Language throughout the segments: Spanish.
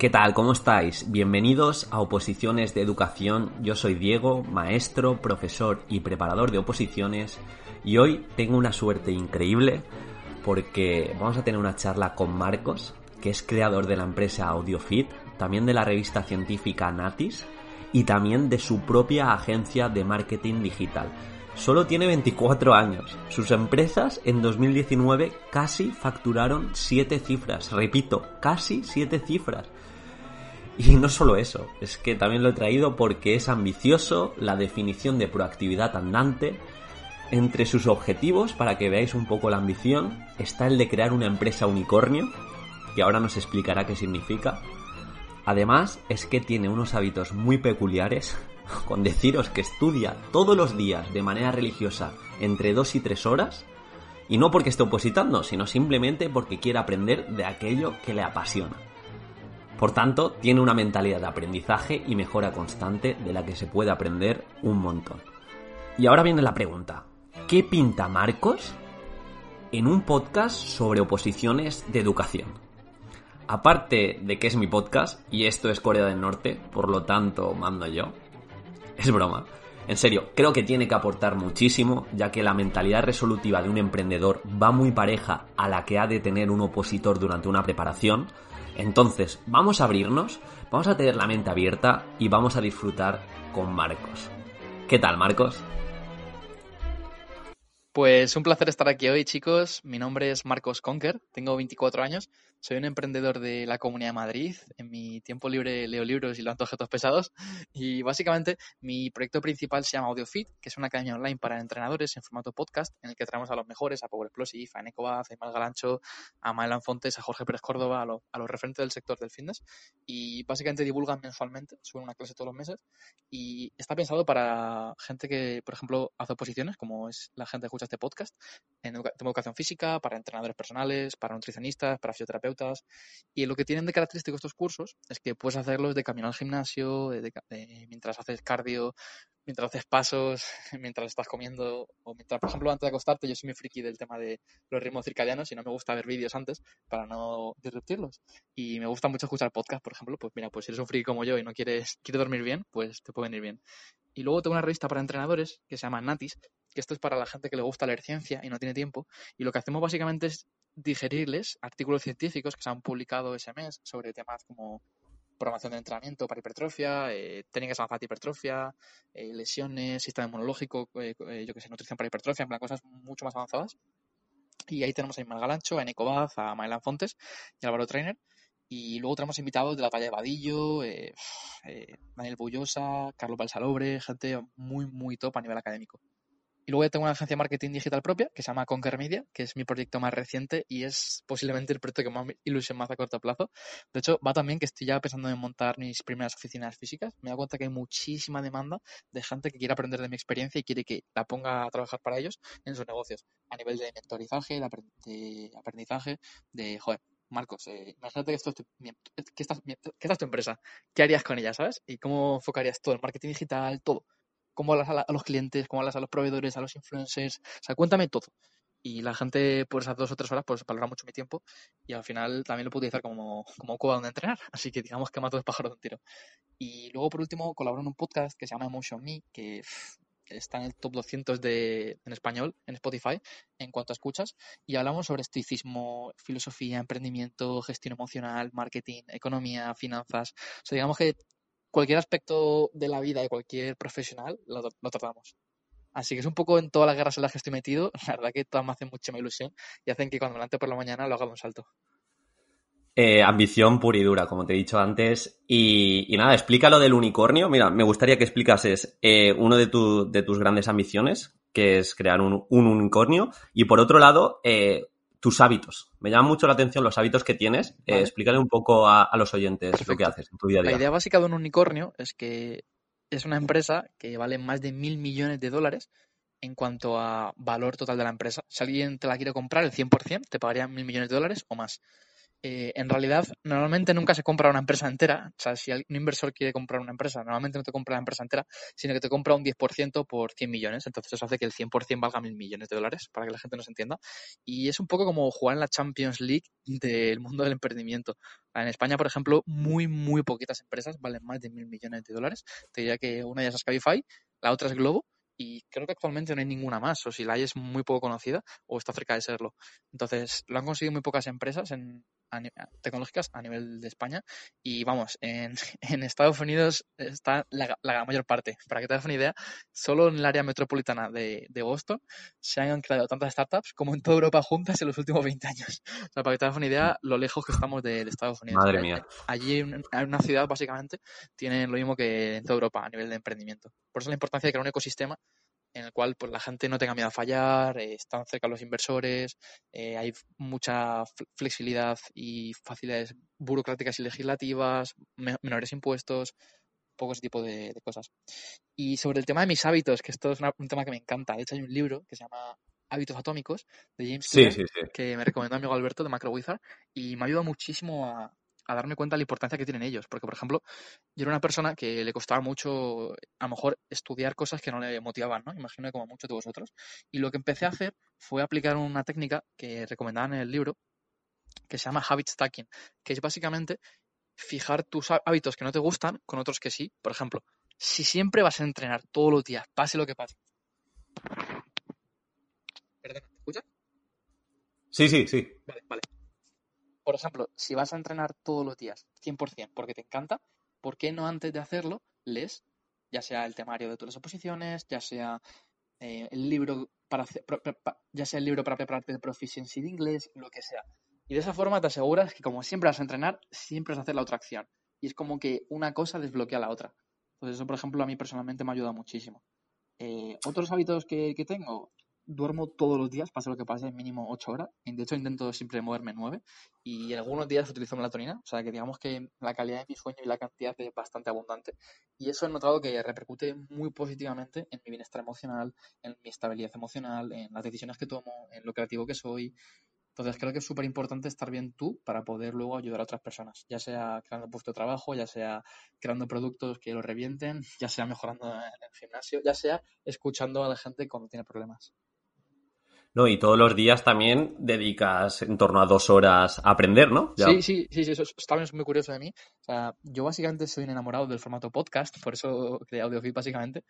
¿Qué tal? ¿Cómo estáis? Bienvenidos a Oposiciones de Educación. Yo soy Diego, maestro, profesor y preparador de oposiciones y hoy tengo una suerte increíble porque vamos a tener una charla con Marcos, que es creador de la empresa AudioFit, también de la revista científica Natis y también de su propia agencia de marketing digital. Solo tiene 24 años. Sus empresas en 2019 casi facturaron 7 cifras. Repito, casi 7 cifras. Y no solo eso, es que también lo he traído porque es ambicioso, la definición de proactividad andante. Entre sus objetivos, para que veáis un poco la ambición, está el de crear una empresa unicornio, que ahora nos explicará qué significa. Además, es que tiene unos hábitos muy peculiares, con deciros que estudia todos los días de manera religiosa entre 2 y 3 horas, y no porque esté opositando, sino simplemente porque quiere aprender de aquello que le apasiona. Por tanto, tiene una mentalidad de aprendizaje y mejora constante de la que se puede aprender un montón. Y ahora viene la pregunta. ¿Qué pinta Marcos en un podcast sobre oposiciones de educación? Aparte de que es mi podcast y esto es Corea del Norte, por lo tanto mando yo. Es broma. En serio, creo que tiene que aportar muchísimo, ya que la mentalidad resolutiva de un emprendedor va muy pareja a la que ha de tener un opositor durante una preparación, entonces, vamos a abrirnos, vamos a tener la mente abierta y vamos a disfrutar con Marcos. ¿Qué tal, Marcos? Pues un placer estar aquí hoy, chicos. Mi nombre es Marcos Conker, tengo 24 años, soy un emprendedor de la Comunidad de Madrid. En mi tiempo libre leo libros y lanzo objetos pesados. Y básicamente mi proyecto principal se llama AudioFit, que es una academia online para entrenadores en formato podcast, en el que traemos a los mejores, a Power Explosive, a Eneco a Imal Galancho, a Maelan Fontes, a Jorge Pérez Córdoba, a, a, los referentes del sector del fitness. Y básicamente divulgan mensualmente, suben una clase todos los meses. Y está pensado para gente que, por ejemplo, hace oposiciones, como es la gente que escucha este podcast, en educación física, para entrenadores personales, para nutricionistas, para fisioterapeutas. Y lo que tienen de característico estos cursos es que puedes hacerlos de camino al gimnasio, de, de, mientras haces cardio, mientras haces pasos, mientras estás comiendo, o mientras, por ejemplo, antes de acostarte, yo soy muy friki del tema de los ritmos circadianos y no me gusta ver vídeos antes para no disruptirlos. Y me gusta mucho escuchar podcast, por ejemplo, pues mira, pues si eres un friki como yo y no quieres, quieres dormir bien, pues te puede venir bien. Y luego tengo una revista para entrenadores que se llama Natis, que esto es para la gente que le gusta leer ciencia y no tiene tiempo. Y lo que hacemos básicamente es digerirles artículos científicos que se han publicado ese mes sobre temas como programación de entrenamiento para hipertrofia, eh, técnicas avanzadas de hipertrofia, eh, lesiones, sistema inmunológico, eh, yo que sé, nutrición para hipertrofia, en plan cosas mucho más avanzadas. Y ahí tenemos a Imal Galancho, a Eneco Baz, a Maelan Fontes y a Álvaro Trainer. Y luego tenemos invitados de la talla de Vadillo, Daniel Bullosa, Carlos Balsalobre, gente muy, muy top a nivel académico. Y luego tengo una agencia de marketing digital propia que se llama Conquer Media, que es mi proyecto más reciente y es posiblemente el proyecto que más ilusión más a corto plazo. De hecho, va también que estoy ya pensando en montar mis primeras oficinas físicas. Me he dado cuenta que hay muchísima demanda de gente que quiere aprender de mi experiencia y quiere que la ponga a trabajar para ellos en sus negocios. A nivel de mentorizaje, de aprendizaje, de, joder, Marcos, eh, imagínate que, esto es tu, que esta es tu empresa. ¿Qué harías con ella, sabes? ¿Y cómo enfocarías todo el marketing digital, todo? Cómo hablas a, los clientes, cómo hablas a los proveedores, a los influencers. O sea, cuéntame todo. Y la gente, por esas dos o tres horas, pues valora mucho mi tiempo y al final también lo puedo utilizar como, como cueva donde entrenar. Así que digamos que mato dos pájaros de un tiro. Y luego, por último, colaboro en un podcast que se llama Emotion Me, que está en el top 200 de, en español, en Spotify, en cuanto a escuchas, y hablamos sobre estoicismo, filosofía, emprendimiento, gestión emocional, marketing, economía, finanzas. O sea, digamos que cualquier aspecto de la vida de cualquier profesional lo, tratamos. Así que es un poco en todas las guerras en las que estoy metido, la verdad que todas me hacen mucha ilusión y hacen que cuando me levante por la mañana lo haga un salto. Eh, ambición pura y dura, como te he dicho antes. Y, nada, explica lo del unicornio. Mira, me gustaría que explicases eh, uno de, de, tus grandes ambiciones, que es crear un, un unicornio. Y por otro lado, eh, tus hábitos. Me llama mucho la atención los hábitos que tienes. Eh, vale. Eh, explícale un poco a, a los oyentes Perfecto. lo que haces en tu día a día. La idea básica de un unicornio es que es una empresa que vale más de mil millones de dólares en cuanto a valor total de la empresa. Si alguien te la quiere comprar, el 100% te pagaría mil millones de dólares o más. Eh, en realidad, normalmente nunca se compra una empresa entera. O sea, si un inversor quiere comprar una empresa, normalmente no te compra la empresa entera, sino que te compra un 10% por 100 millones. Entonces, eso hace que el 100% valga mil millones de dólares, para que la gente nos entienda. Y es un poco como jugar en la Champions League del mundo del emprendimiento. En España, por ejemplo, muy, muy poquitas empresas valen más de mil millones de dólares. Te diría que una de ellas es Cabify, la otra es Globo y creo que actualmente no hay ninguna más, o si la hay es muy poco conocida o está cerca de serlo. Entonces, lo han conseguido muy pocas empresas en, tecnológicas a nivel de España y vamos, en, en Estados Unidos está la, la, mayor parte. Para que te hagas una idea, solo en el área metropolitana de, de, Boston se han creado tantas startups como en toda Europa juntas en los últimos 20 años. O sea, para que te hagas una idea, lo lejos que estamos de, de Estados Unidos. Madre mía. Allí en una ciudad básicamente tienen lo mismo que en toda Europa a nivel de emprendimiento. Por eso la importancia de crear un ecosistema en el cual pues, la gente no tenga miedo a fallar, eh, están cerca los inversores, eh, hay mucha flexibilidad y facilidades burocráticas y legislativas, menores impuestos, poco ese tipo de, cosas. Y sobre el tema de mis hábitos, que esto es un tema que me encanta, de hecho hay un libro que se llama Hábitos Atómicos de James sí, que me recomendó mi amigo Alberto de Macro Wizard y me ha ayudado muchísimo a, a darme cuenta de la importancia que tienen ellos. Porque, por ejemplo, yo era una persona que le costaba mucho, a lo mejor, estudiar cosas que no le motivaban, ¿no? Imagino como muchos de vosotros. Y lo que empecé a hacer fue aplicar una técnica que recomendaban en el libro, que se llama habit stacking, que es básicamente fijar tus hábitos que no te gustan con otros que sí. Por ejemplo, si siempre vas a entrenar todos los días, pase lo que pase. ¿Perdón? ¿Me escuchas? Sí, sí, sí. Vale, vale por ejemplo, si vas a entrenar todos los días, 100%, porque te encanta, ¿por qué no antes de hacerlo lees, ya sea el temario de todas las oposiciones, ya sea eh, el libro para ya sea el libro para prepararte de proficiency de inglés, lo que sea. Y de esa forma te aseguras que como siempre vas a entrenar, siempre vas a hacer la otra acción. Y es como que una cosa desbloquea la otra. Entonces eso, por ejemplo, a mí personalmente me ayuda muchísimo. Eh, otros hábitos que, que, tengo, duermo todos los días, pase lo que pase, mínimo 8 horas. De hecho, intento siempre moverme 9. Y algunos días utilizo melatonina. O sea, que digamos que la calidad de mi sueño y la cantidad es bastante abundante. Y eso he notado que repercute muy positivamente en mi bienestar emocional, en mi estabilidad emocional, en las decisiones que tomo, en lo creativo que soy. Entonces creo que es súper importante estar bien tú para poder luego ayudar a otras personas, ya sea creando puesto de trabajo, ya sea creando productos que lo revienten, ya sea mejorando en el gimnasio, ya sea escuchando a la gente cuando tiene problemas. No, y todos los días también dedicas en torno a dos horas a aprender, ¿no? Sí, sí, sí, sí, eso también es muy curioso de mí. O sea, yo básicamente soy enamorado del formato podcast, por eso creé AudioFit básicamente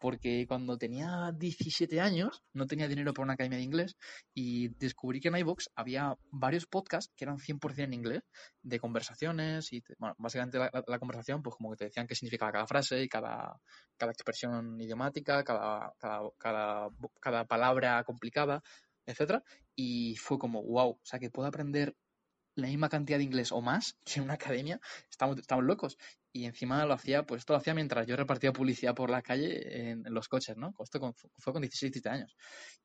porque cuando tenía 17 años no tenía dinero para una academia de inglés y descubrí que en iVoox había varios podcasts que eran 100% en inglés, de conversaciones y, bueno, básicamente la, conversación, pues como que te decían qué significaba cada frase y cada, cada expresión idiomática, cada, cada, cada, cada palabra complicada, etcétera Y fue como, wow, o sea, que puedo aprender la misma cantidad de inglés o más que en una academia, estamos, estamos locos. Y encima lo hacía, pues esto lo hacía mientras yo repartía publicidad por la calle en, los coches, ¿no? Esto fue con 16, 17 años.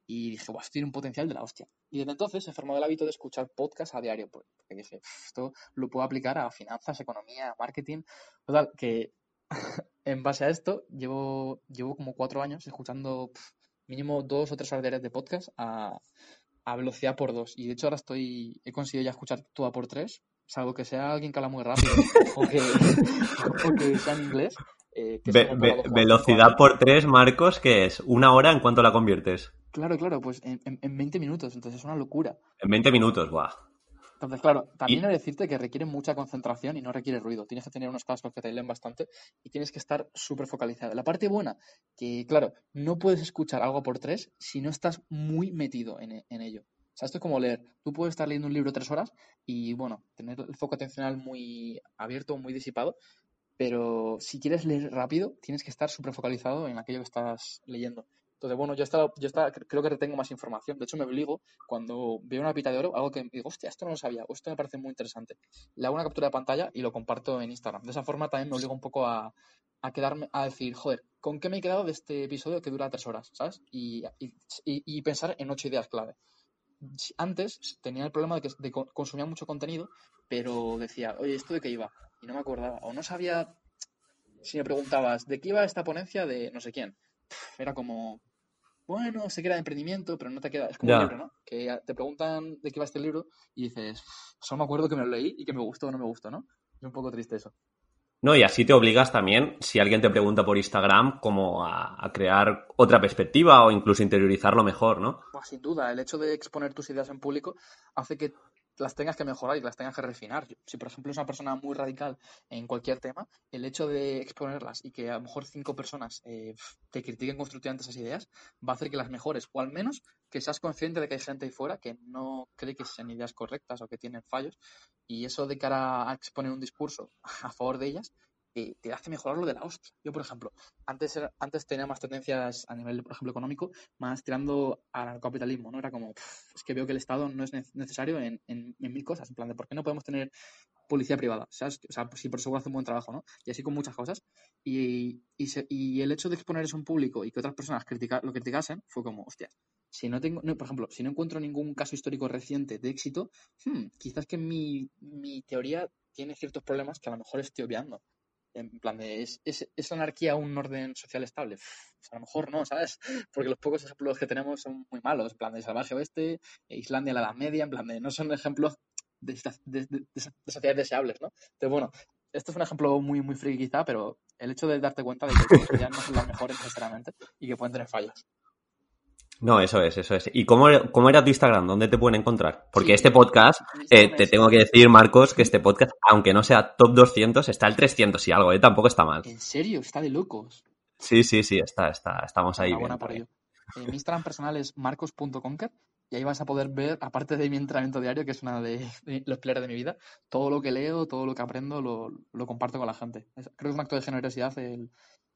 Y dije, esto tiene un potencial de la hostia. Y desde entonces he formado el hábito de escuchar podcasts a diario, pues, porque dije, esto lo puedo aplicar a finanzas, economía, marketing. Total, que en base a esto llevo, llevo como cuatro años escuchando mínimo dos o tres horas de podcast a a velocidad por dos. Y de hecho ahora estoy, he conseguido ya escuchar toda por tres, salvo que sea alguien que habla muy rápido o, que, sea en inglés. Eh, velocidad por tres, Marcos, que es una hora en cuanto la conviertes. Claro, claro, pues en, en, 20 minutos, entonces es una locura. En 20 minutos, guau. Entonces, claro, también he de decirte que requiere mucha concentración y no requiere ruido. Tienes que tener unos cascos que te leen bastante y tienes que estar súper focalizado. La parte buena, que claro, no puedes escuchar algo por tres si no estás muy metido en, ello. O sea, esto es como leer. Tú puedes estar leyendo un libro tres horas y, bueno, tener el foco atencional muy abierto, muy disipado, pero si quieres leer rápido, tienes que estar súper focalizado en aquello que estás leyendo. Entonces, bueno, yo, estaba, yo estaba, creo que retengo más información. De hecho, me obligo cuando veo una pita de oro, algo que digo, hostia, esto no lo sabía, o esto me parece muy interesante. Le hago una captura de pantalla y lo comparto en Instagram. De esa forma también me obligo un poco a, quedarme, a decir, joder, ¿con qué me he quedado de este episodio que dura tres horas? ¿Sabes? Y, y, pensar en ocho ideas clave. Antes tenía el problema de que de consumía mucho contenido, pero decía, oye, ¿esto de qué iba? Y no me acordaba. O no sabía, si me preguntabas, ¿de qué iba esta ponencia de no sé quién? Era como, bueno, se queda de emprendimiento, pero no te queda. Es como un libro, ¿no? Que te preguntan de qué va este libro y dices, solo me acuerdo que me lo leí y que me gustó o no me gustó, ¿no? Es un poco triste eso. No, y así te obligas también, si alguien te pregunta por Instagram, como a, crear otra perspectiva o incluso interiorizarlo mejor, ¿no? Pues sin duda, el hecho de exponer tus ideas en público hace que las tengas que mejorar y las tengas que refinar. Si, por ejemplo, es una persona muy radical en cualquier tema, el hecho de exponerlas y que a lo mejor cinco personas eh, te critiquen constructivamente esas ideas va a hacer que las mejores, o al menos que seas consciente de que hay gente ahí fuera que no cree que sean ideas correctas o que tienen fallos. Y eso de cara a exponer un discurso a favor de ellas te, te hace mejorar lo de la hostia. Yo, por ejemplo, antes, antes tenía más tendencias a nivel, por ejemplo, económico, más tirando al capitalismo, ¿no? Era como, es que veo que el Estado no es necesario en, en, mil cosas, en plan de, ¿por qué no podemos tener policía privada? O sea, si por seguro hace un buen trabajo, ¿no? Y así con muchas cosas. Y, y, y el hecho de exponer eso en público y que otras personas critica, lo criticasen fue como, hostia, si no tengo, por ejemplo, si no encuentro ningún caso histórico reciente de éxito, hmm, quizás que mi, mi teoría tiene ciertos problemas que a lo mejor estoy obviando. En plan de, ¿es, es, anarquía un orden social estable? a lo mejor no, ¿sabes? Porque los pocos ejemplos que tenemos son muy malos. En plan de Salvaje Oeste, Islandia, la Edad Media, en plan de, no son ejemplos de, de, de, sociedades deseables, ¿no? Entonces, bueno, esto es un ejemplo muy, muy friki quizá, pero el hecho de darte cuenta de que ya no son las mejores necesariamente y que pueden tener fallas. No, eso es, eso es. ¿Y cómo, cómo era tu Instagram? ¿Dónde te pueden encontrar? Porque este podcast, eh, te tengo que decir, Marcos, que este podcast, aunque no sea top 200, está el 300 y algo, ¿eh? Tampoco está mal. ¿En serio? Está de locos. Sí, sí, sí, está, está, estamos ahí. Bien, por ello. Eh, mi Instagram personal es marcos.conker y ahí vas a poder ver, aparte de mi entrenamiento diario, que es una de, los pilares de mi vida, todo lo que leo, todo lo que aprendo, lo, lo comparto con la gente. creo que es un acto de generosidad el,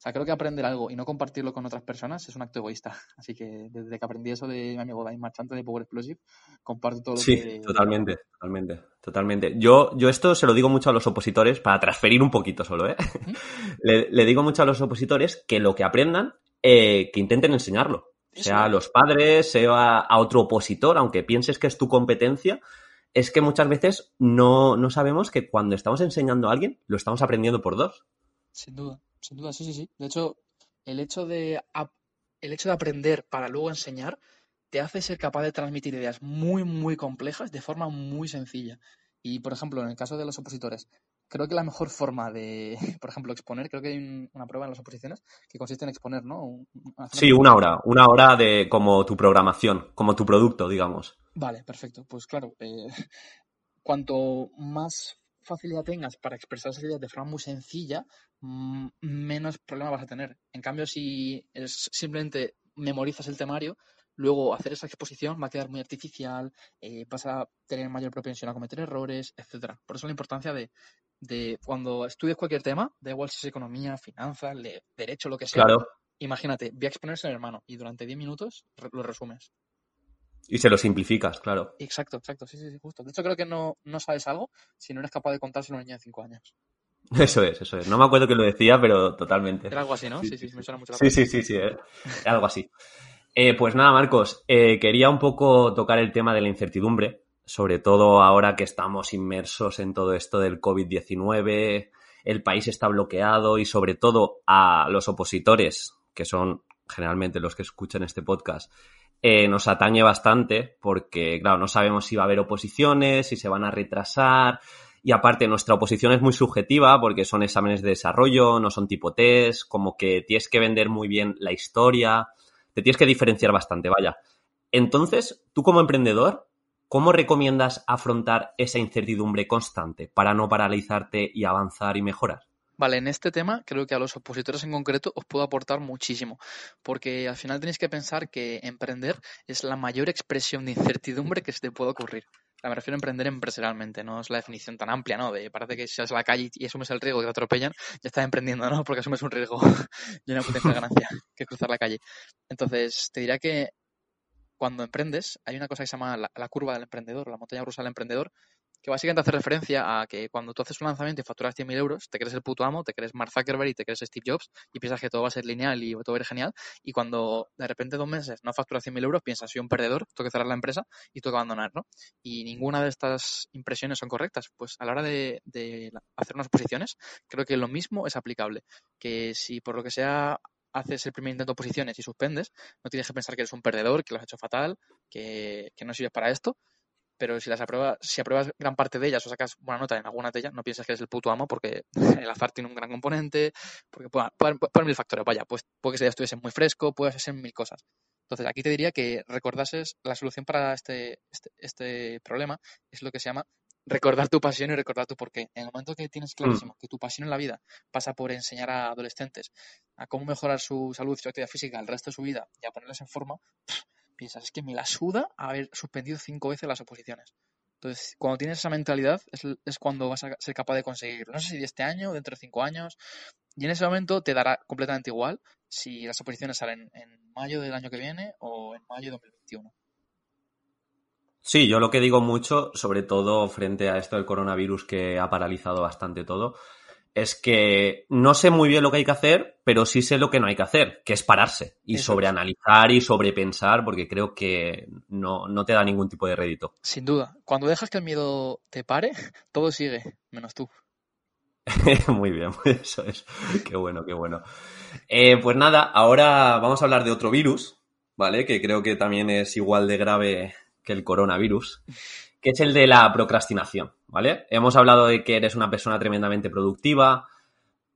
sea, creo que aprender algo y no compartirlo con otras personas es un acto egoísta. Así que desde que aprendí eso de mi amigo David Marchante de Power Explosive, comparto todo lo sí, que... Sí, totalmente, totalmente, totalmente. Yo, yo esto se lo digo mucho a los opositores, para transferir un poquito solo, ¿eh? le, le, digo mucho a los opositores que lo que aprendan, eh, que intenten enseñarlo. Sea a los padres, sea a otro opositor, aunque pienses que es tu competencia, es que muchas veces no, no sabemos que cuando estamos enseñando a alguien, lo estamos aprendiendo por dos. Sin duda. Sin duda, sí, sí, sí. De hecho, el hecho de, el hecho de aprender para luego enseñar te hace ser capaz de transmitir ideas muy, muy complejas de forma muy sencilla. Y, por ejemplo, en el caso de los opositores, creo que la mejor forma de, por ejemplo, exponer, creo que hay una prueba en las oposiciones que consiste en exponer, ¿no? sí, una hora, una hora de como tu programación, como tu producto, digamos. Vale, perfecto. Pues claro, eh, cuanto más facilidad tengas para expresar esas ideas de forma muy sencilla, menos problemas vas a tener. En cambio, si es simplemente memorizas el temario, luego hacer esa exposición va a quedar muy artificial, eh, vas a tener mayor propensión a cometer errores, etcétera. Por eso la importancia de, de cuando estudies cualquier tema, da igual si es economía, finanzas, derecho, lo que sea. Claro. Imagínate, voy a exponerse en hermano y durante 10 minutos lo resumes. Y se lo simplificas, claro. Exacto, exacto, sí, sí, sí, justo. De hecho, creo que no, no sabes algo si no eres capaz de contárselo a un niño de 5 años. Eso es, eso es. No me acuerdo que lo decía, pero totalmente. Era algo así, ¿no? Sí, sí, sí me suena mucho. sí, sí, sí, sí, eh. algo así. Eh, pues nada, Marcos, eh, quería un poco tocar el tema de la incertidumbre, sobre todo ahora que estamos inmersos en todo esto del COVID-19, el país está bloqueado y sobre todo a los opositores, que son generalmente los que escuchan este podcast, eh, nos atañe bastante porque, claro, no sabemos si va a haber oposiciones, si se van a retrasar. Y aparte, nuestra oposición es muy subjetiva porque son exámenes de desarrollo, no son tipo test, como que tienes que vender muy bien la historia, te tienes que diferenciar bastante, vaya. Entonces, tú como emprendedor, ¿cómo recomiendas afrontar esa incertidumbre constante para no paralizarte y avanzar y mejorar? Vale, en este tema creo que a los opositores en concreto os puedo aportar muchísimo, porque al final tenéis que pensar que emprender es la mayor expresión de incertidumbre que se te puede ocurrir. Me refiero a emprender empresarialmente, no es la definición tan amplia, ¿no? De parece que si vas a la calle y asumes el riesgo que te atropellan, ya estás emprendiendo, ¿no? Porque asumes un riesgo y una potencia ganancia que cruzar la calle. Entonces, te diría que cuando emprendes, hay una cosa que se llama la, la curva del emprendedor, la montaña rusa del emprendedor, que básicamente hace referencia a que cuando tú haces un lanzamiento y facturas 100.000 euros, te crees el puto amo, te crees Mark Zuckerberg y te crees Steve Jobs y piensas que todo va a ser lineal y todo va a ir genial. Y cuando de repente dos meses no facturas 100.000 euros, piensas, soy un perdedor, tengo que cerrar la empresa y tengo que abandonar, ¿no? Y ninguna de estas impresiones son correctas. Pues a la hora de, hacer unas posiciones, creo que lo mismo es aplicable. Que si por lo que sea haces el primer intento de posiciones y suspendes, no tienes que pensar que eres un perdedor, que lo has hecho fatal, que, que no sirves para esto, pero si las apruebas, si apruebas gran parte de ellas o sacas buena nota en alguna de ellas, no piensas que eres el puto amo porque el azar tiene un gran componente, porque pueden, mil factores, vaya, pues puede que ya estuviese muy fresco, puedes hacer mil cosas. Entonces, aquí te diría que recordases la solución para este, este, este problema es lo que se llama recordar tu pasión y recordar tu porqué. En el momento que tienes mm. clarísimo que tu pasión en la vida pasa por enseñar a adolescentes a cómo mejorar su salud y su actividad física el resto de su vida y a ponerles en forma, piensas, es que me la suda haber suspendido cinco veces las oposiciones. Entonces, cuando tienes esa mentalidad es, cuando vas a ser capaz de conseguirlo. No sé si este año, dentro de cinco años, y en ese momento te dará completamente igual si las oposiciones salen en mayo del año que viene o en mayo de 2021. Sí, yo lo que digo mucho, sobre todo frente a esto del coronavirus que ha paralizado bastante todo, es que no sé muy bien lo que hay que hacer, pero sí sé lo que no hay que hacer, que es pararse y sobreanalizar y sobrepensar, porque creo que no, no te da ningún tipo de rédito. Sin duda. Cuando dejas que el miedo te pare, todo sigue, menos tú. muy bien, eso es. Qué bueno, qué bueno. Eh, pues nada, ahora vamos a hablar de otro virus, ¿vale? Que creo que también es igual de grave que el coronavirus, que es el de la procrastinación. ¿Vale? Hemos hablado de que eres una persona tremendamente productiva,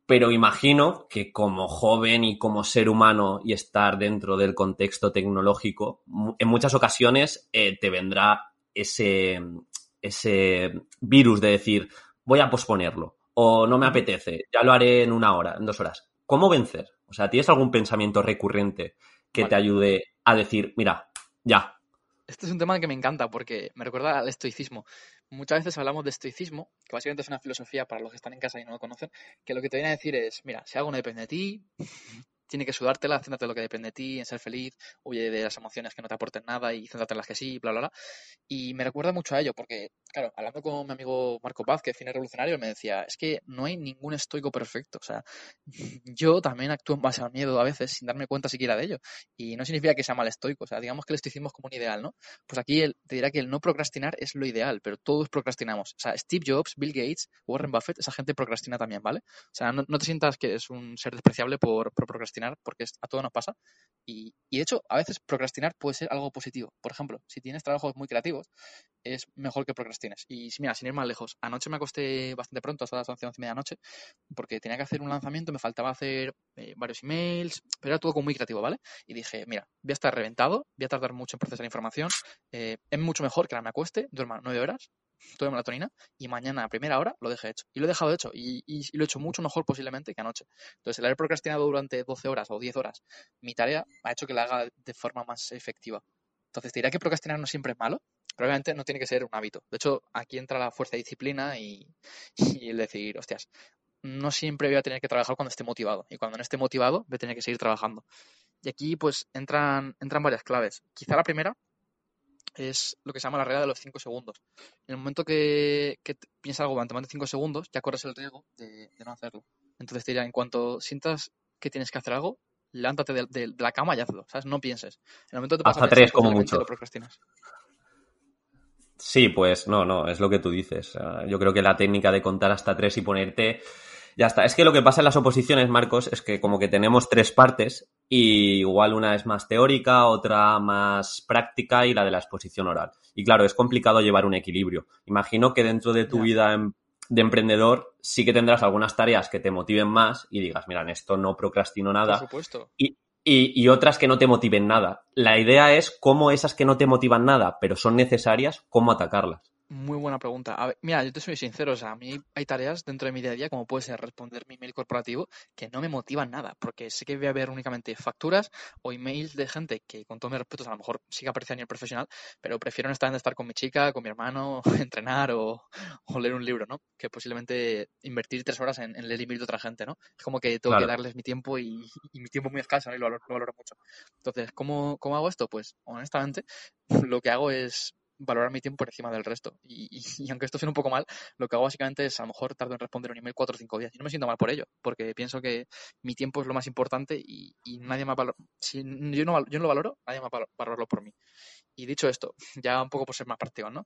pero imagino que como joven y como ser humano y estar dentro del contexto tecnológico, en muchas ocasiones eh, te vendrá ese, ese virus de decir, voy a posponerlo o no me apetece, ya lo haré en una hora, en dos horas. ¿Cómo vencer? O sea, ¿tienes algún pensamiento recurrente que te ayude a decir, mira, ya? Este es un tema que me encanta porque me recuerda al estoicismo muchas veces hablamos de estoicismo, que básicamente es una filosofía para los que están en casa y no lo conocen, que lo que te viene a decir es, mira, si algo no depende de ti, tiene que sudártela, céntrate en lo que depende de ti, en ser feliz, huye de las emociones que no te aporten nada y céntrate en las que sí, bla, bla, bla. Y me recuerda mucho a ello, porque, claro, hablando con mi amigo Marco Paz, que es cine revolucionario, me decía, es que no hay ningún estoico perfecto. O sea, yo también actúo en base al miedo a veces, sin darme cuenta siquiera de ello. Y no significa que sea mal estoico, o sea, digamos que el estoicismo es como un ideal, ¿no? Pues aquí te dirá que el no procrastinar es lo ideal, pero todos procrastinamos. O sea, Steve Jobs, Bill Gates, Warren Buffett, esa gente procrastina también, ¿vale? O sea, no, te sientas que es un ser despreciable por procrastinar, porque a todos nos pasa. Y, de hecho, a veces procrastinar puede ser algo positivo. Por ejemplo, si tienes trabajos muy creativos, es mejor que procrastines. Y mira, sin ir más lejos, anoche me acosté bastante pronto, hasta las 11, 11 y media noche, porque tenía que hacer un lanzamiento, me faltaba hacer eh, varios emails, pero era todo muy creativo, ¿vale? Y dije, mira, voy a estar reventado, voy a tardar mucho en procesar información, eh, es mucho mejor que la me acueste, duerma nueve horas, toda melatonina y mañana a primera hora lo dejé hecho. Y lo he dejado hecho y, lo he hecho mucho mejor posiblemente que anoche. Entonces, el haber procrastinado durante 12 horas o 10 horas mi tarea ha hecho que la haga de forma más efectiva. Entonces, te dirá que procrastinar no siempre es malo, probablemente no tiene que ser un hábito. De hecho, aquí entra la fuerza de disciplina y, y el decir, hostias, no siempre voy a tener que trabajar cuando esté motivado. Y cuando no esté motivado, voy a tener que seguir trabajando. Y aquí, pues, entran, entran varias claves. Quizá la primera es lo que se llama la regla de los 5 segundos. En el momento que, que piensas algo durante más de 5 segundos, ya corres el riesgo de, no hacerlo. Entonces te dirá, en cuanto sientas que tienes que hacer algo, levántate de, la cama y hazlo, ¿sabes? No pienses. En el momento te Hasta tres como mucho. Sí, pues no, no, es lo que tú dices. Yo creo que la técnica de contar hasta tres y ponerte ya está. Es que lo que pasa en las oposiciones, Marcos, es que como que tenemos tres partes y igual una es más teórica, otra más práctica y la de la exposición oral. Y claro, es complicado llevar un equilibrio. Imagino que dentro de tu vida em, de emprendedor sí que tendrás algunas tareas que te motiven más y digas, mira, en esto no procrastino nada. Por supuesto. Y, y, otras que no te motiven nada. La idea es cómo esas que no te motivan nada, pero son necesarias, cómo atacarlas. Muy buena pregunta. A ver, mira, yo te soy sincero, o sea, a mí hay tareas dentro de mi día a día, como puede ser responder mi email corporativo, que no me motivan nada, porque sé que voy a ver únicamente facturas o emails de gente que, con todo mi respeto, a lo mejor sí que aprecia a nivel profesional, pero prefiero estar en estar con mi chica, con mi hermano, entrenar o, leer un libro, ¿no? Que posiblemente invertir tres horas en, leer email de otra gente, ¿no? Es como que tengo que darles mi tiempo y, mi tiempo muy escaso, ¿no? Y lo valoro, lo valoro mucho. Entonces, ¿cómo, ¿cómo hago esto? Pues, honestamente, lo que hago es valorar mi tiempo por encima del resto. Y, aunque esto suene un poco mal, lo que hago básicamente es a lo mejor tardo en responder un email cuatro o cinco días. Y no me siento mal por ello, porque pienso que mi tiempo es lo más importante y, nadie más valora. Si yo no, yo no lo valoro, nadie más valorarlo por mí. Y dicho esto, ya un poco por ser más práctico, ¿no?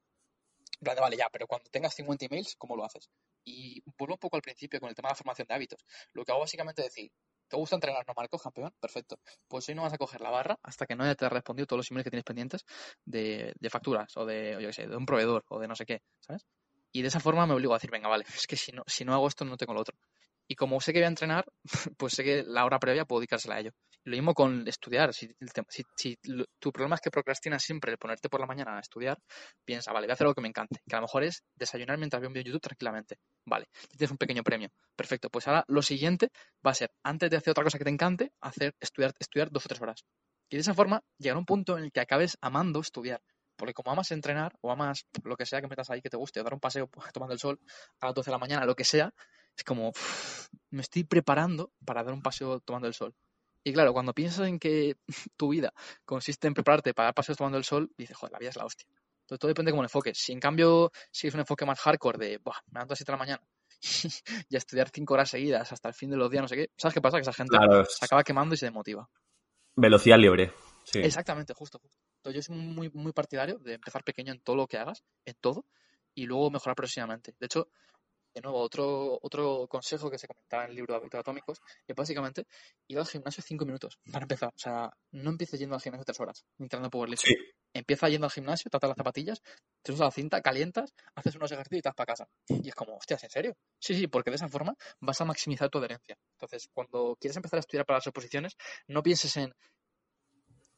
vale, ya, pero cuando tengas 50 emails, ¿cómo lo haces? Y vuelvo un poco al principio con el tema de la formación de hábitos. Lo que hago básicamente es decir, ¿Te gusta entrenar, no, Marcos, campeón? Perfecto. Pues hoy no vas a coger la barra hasta que no haya te respondido todos los emails que tienes pendientes de, facturas o de, yo qué sé, de un proveedor o de no sé qué, ¿sabes? Y de esa forma me obligo a decir, venga, vale, es que si no, si no hago esto no tengo lo otro. Y como sé que voy a entrenar, pues sé que la hora previa puedo dedicársela a ello. Lo mismo con estudiar. Si, si, tu problema es que procrastinas siempre el ponerte por la mañana a estudiar, piensa, vale, voy a hacer algo que me encante, que a lo mejor es desayunar mientras veo un video de YouTube tranquilamente. Vale, tienes un pequeño premio. Perfecto. Pues ahora lo siguiente va a ser, antes de hacer otra cosa que te encante, hacer estudiar, estudiar dos o tres horas. Y de esa forma llegar a un punto en el que acabes amando estudiar. Porque como amas entrenar o amas lo que sea que metas ahí que te guste, o dar un paseo tomando el sol a las 12 de la mañana, lo que sea, es como, me estoy preparando para dar un paseo tomando el sol. Y claro, cuando piensas en que tu vida consiste en prepararte para dar paseos tomando el sol, dices, joder, la vida es la hostia. Entonces todo depende de cómo lo enfoques. Si en cambio si es un enfoque más hardcore de, Buah, me levanto a las 7 de la mañana y a estudiar 5 horas seguidas hasta el fin de los días, no sé qué, ¿sabes qué pasa? Que esa gente se acaba quemando y se demotiva. Velocidad libre. Sí. Exactamente, justo, justo. Entonces yo soy muy, muy partidario de empezar pequeño en todo lo que hagas, en todo, y luego mejorar progresivamente. De hecho, de nuevo, otro, otro consejo que se comentaba en el libro de hábitos atómicos es básicamente ir al gimnasio cinco minutos para empezar. O sea, no empieces yendo al gimnasio tres horas, entrando powerlifting. Sí. Empieza yendo al gimnasio, tratas las zapatillas, te usas la cinta, calientas, haces unos ejercicios y te vas para casa. Y es como, hostias, ¿en serio? Sí, sí, porque de esa forma vas a maximizar tu adherencia. Entonces, cuando quieres empezar a estudiar para las oposiciones, no pienses en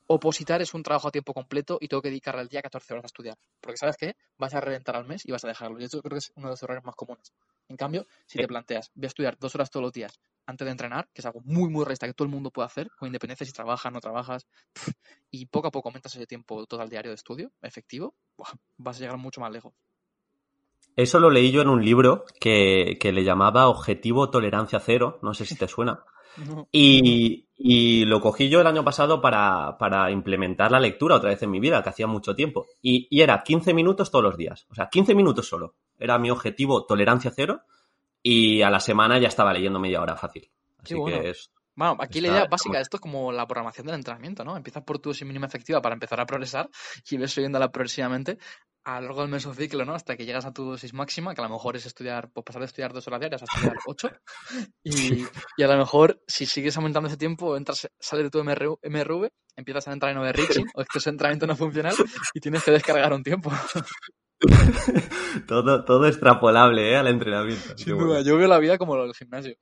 opositar es un trabajo a tiempo completo y tengo que dedicarle al día 14 horas a estudiar. Porque sabes que vas a reventar al mes y vas a dejarlo. Y eso creo que es uno de los errores más comunes. En cambio, si te planteas, voy a estudiar dos horas todos los días antes de entrenar, que es algo muy, muy realista que todo el mundo puede hacer, con independencia si trabajas, no trabajas, y poco a poco aumentas ese tiempo total diario de estudio efectivo, vas a llegar mucho más lejos. Eso lo leí yo en un libro que, que le llamaba Objetivo Tolerancia Cero, no sé si te suena. Y, lo cogí yo el año pasado para, implementar la lectura otra vez en mi vida, que hacía mucho tiempo. Y, era 15 minutos todos los días. O sea, 15 minutos solo. Era mi objetivo tolerancia cero. Y a la semana ya estaba leyendo media hora fácil. Así que es. Bueno, aquí la idea básica de esto es como la programación del entrenamiento, ¿no? Empiezas por tu mínima efectiva para empezar a progresar y ves subiéndola progresivamente a lo largo del mesociclo, ¿no? Hasta que llegas a tu dosis máxima, que a lo mejor es estudiar, pues pasar de estudiar dos horas diarias a estudiar ocho. Y, y a lo mejor, si sigues aumentando ese tiempo, entras, sales de tu MRV, empiezas a entrar en overreaching, o este es entrenamiento no funcional, y tienes que descargar un tiempo. todo, todo extrapolable, ¿eh? Al entrenamiento. Sin duda, yo veo la vida como lo del gimnasio.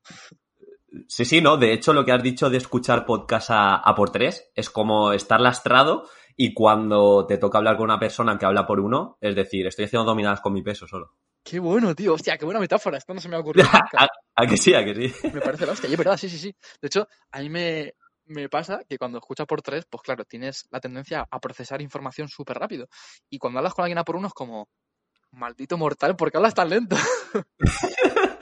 Sí, sí, no. De hecho, lo que has dicho de escuchar podcast a, a por tres es como estar lastrado y cuando te toca hablar con una persona que habla por uno, es decir, estoy haciendo dominadas con mi peso solo. Qué bueno, tío. Hostia, qué buena metáfora. Esto no se me ha ocurrido. ¿A, que sí? ¿A que sí? me parece la hostia. Y es verdad, sí, sí, sí. De hecho, a mí me, me pasa que cuando escuchas por tres, pues claro, tienes la tendencia a procesar información súper rápido. Y cuando hablas con alguien a por uno es como, maldito mortal, ¿por qué hablas tan lento?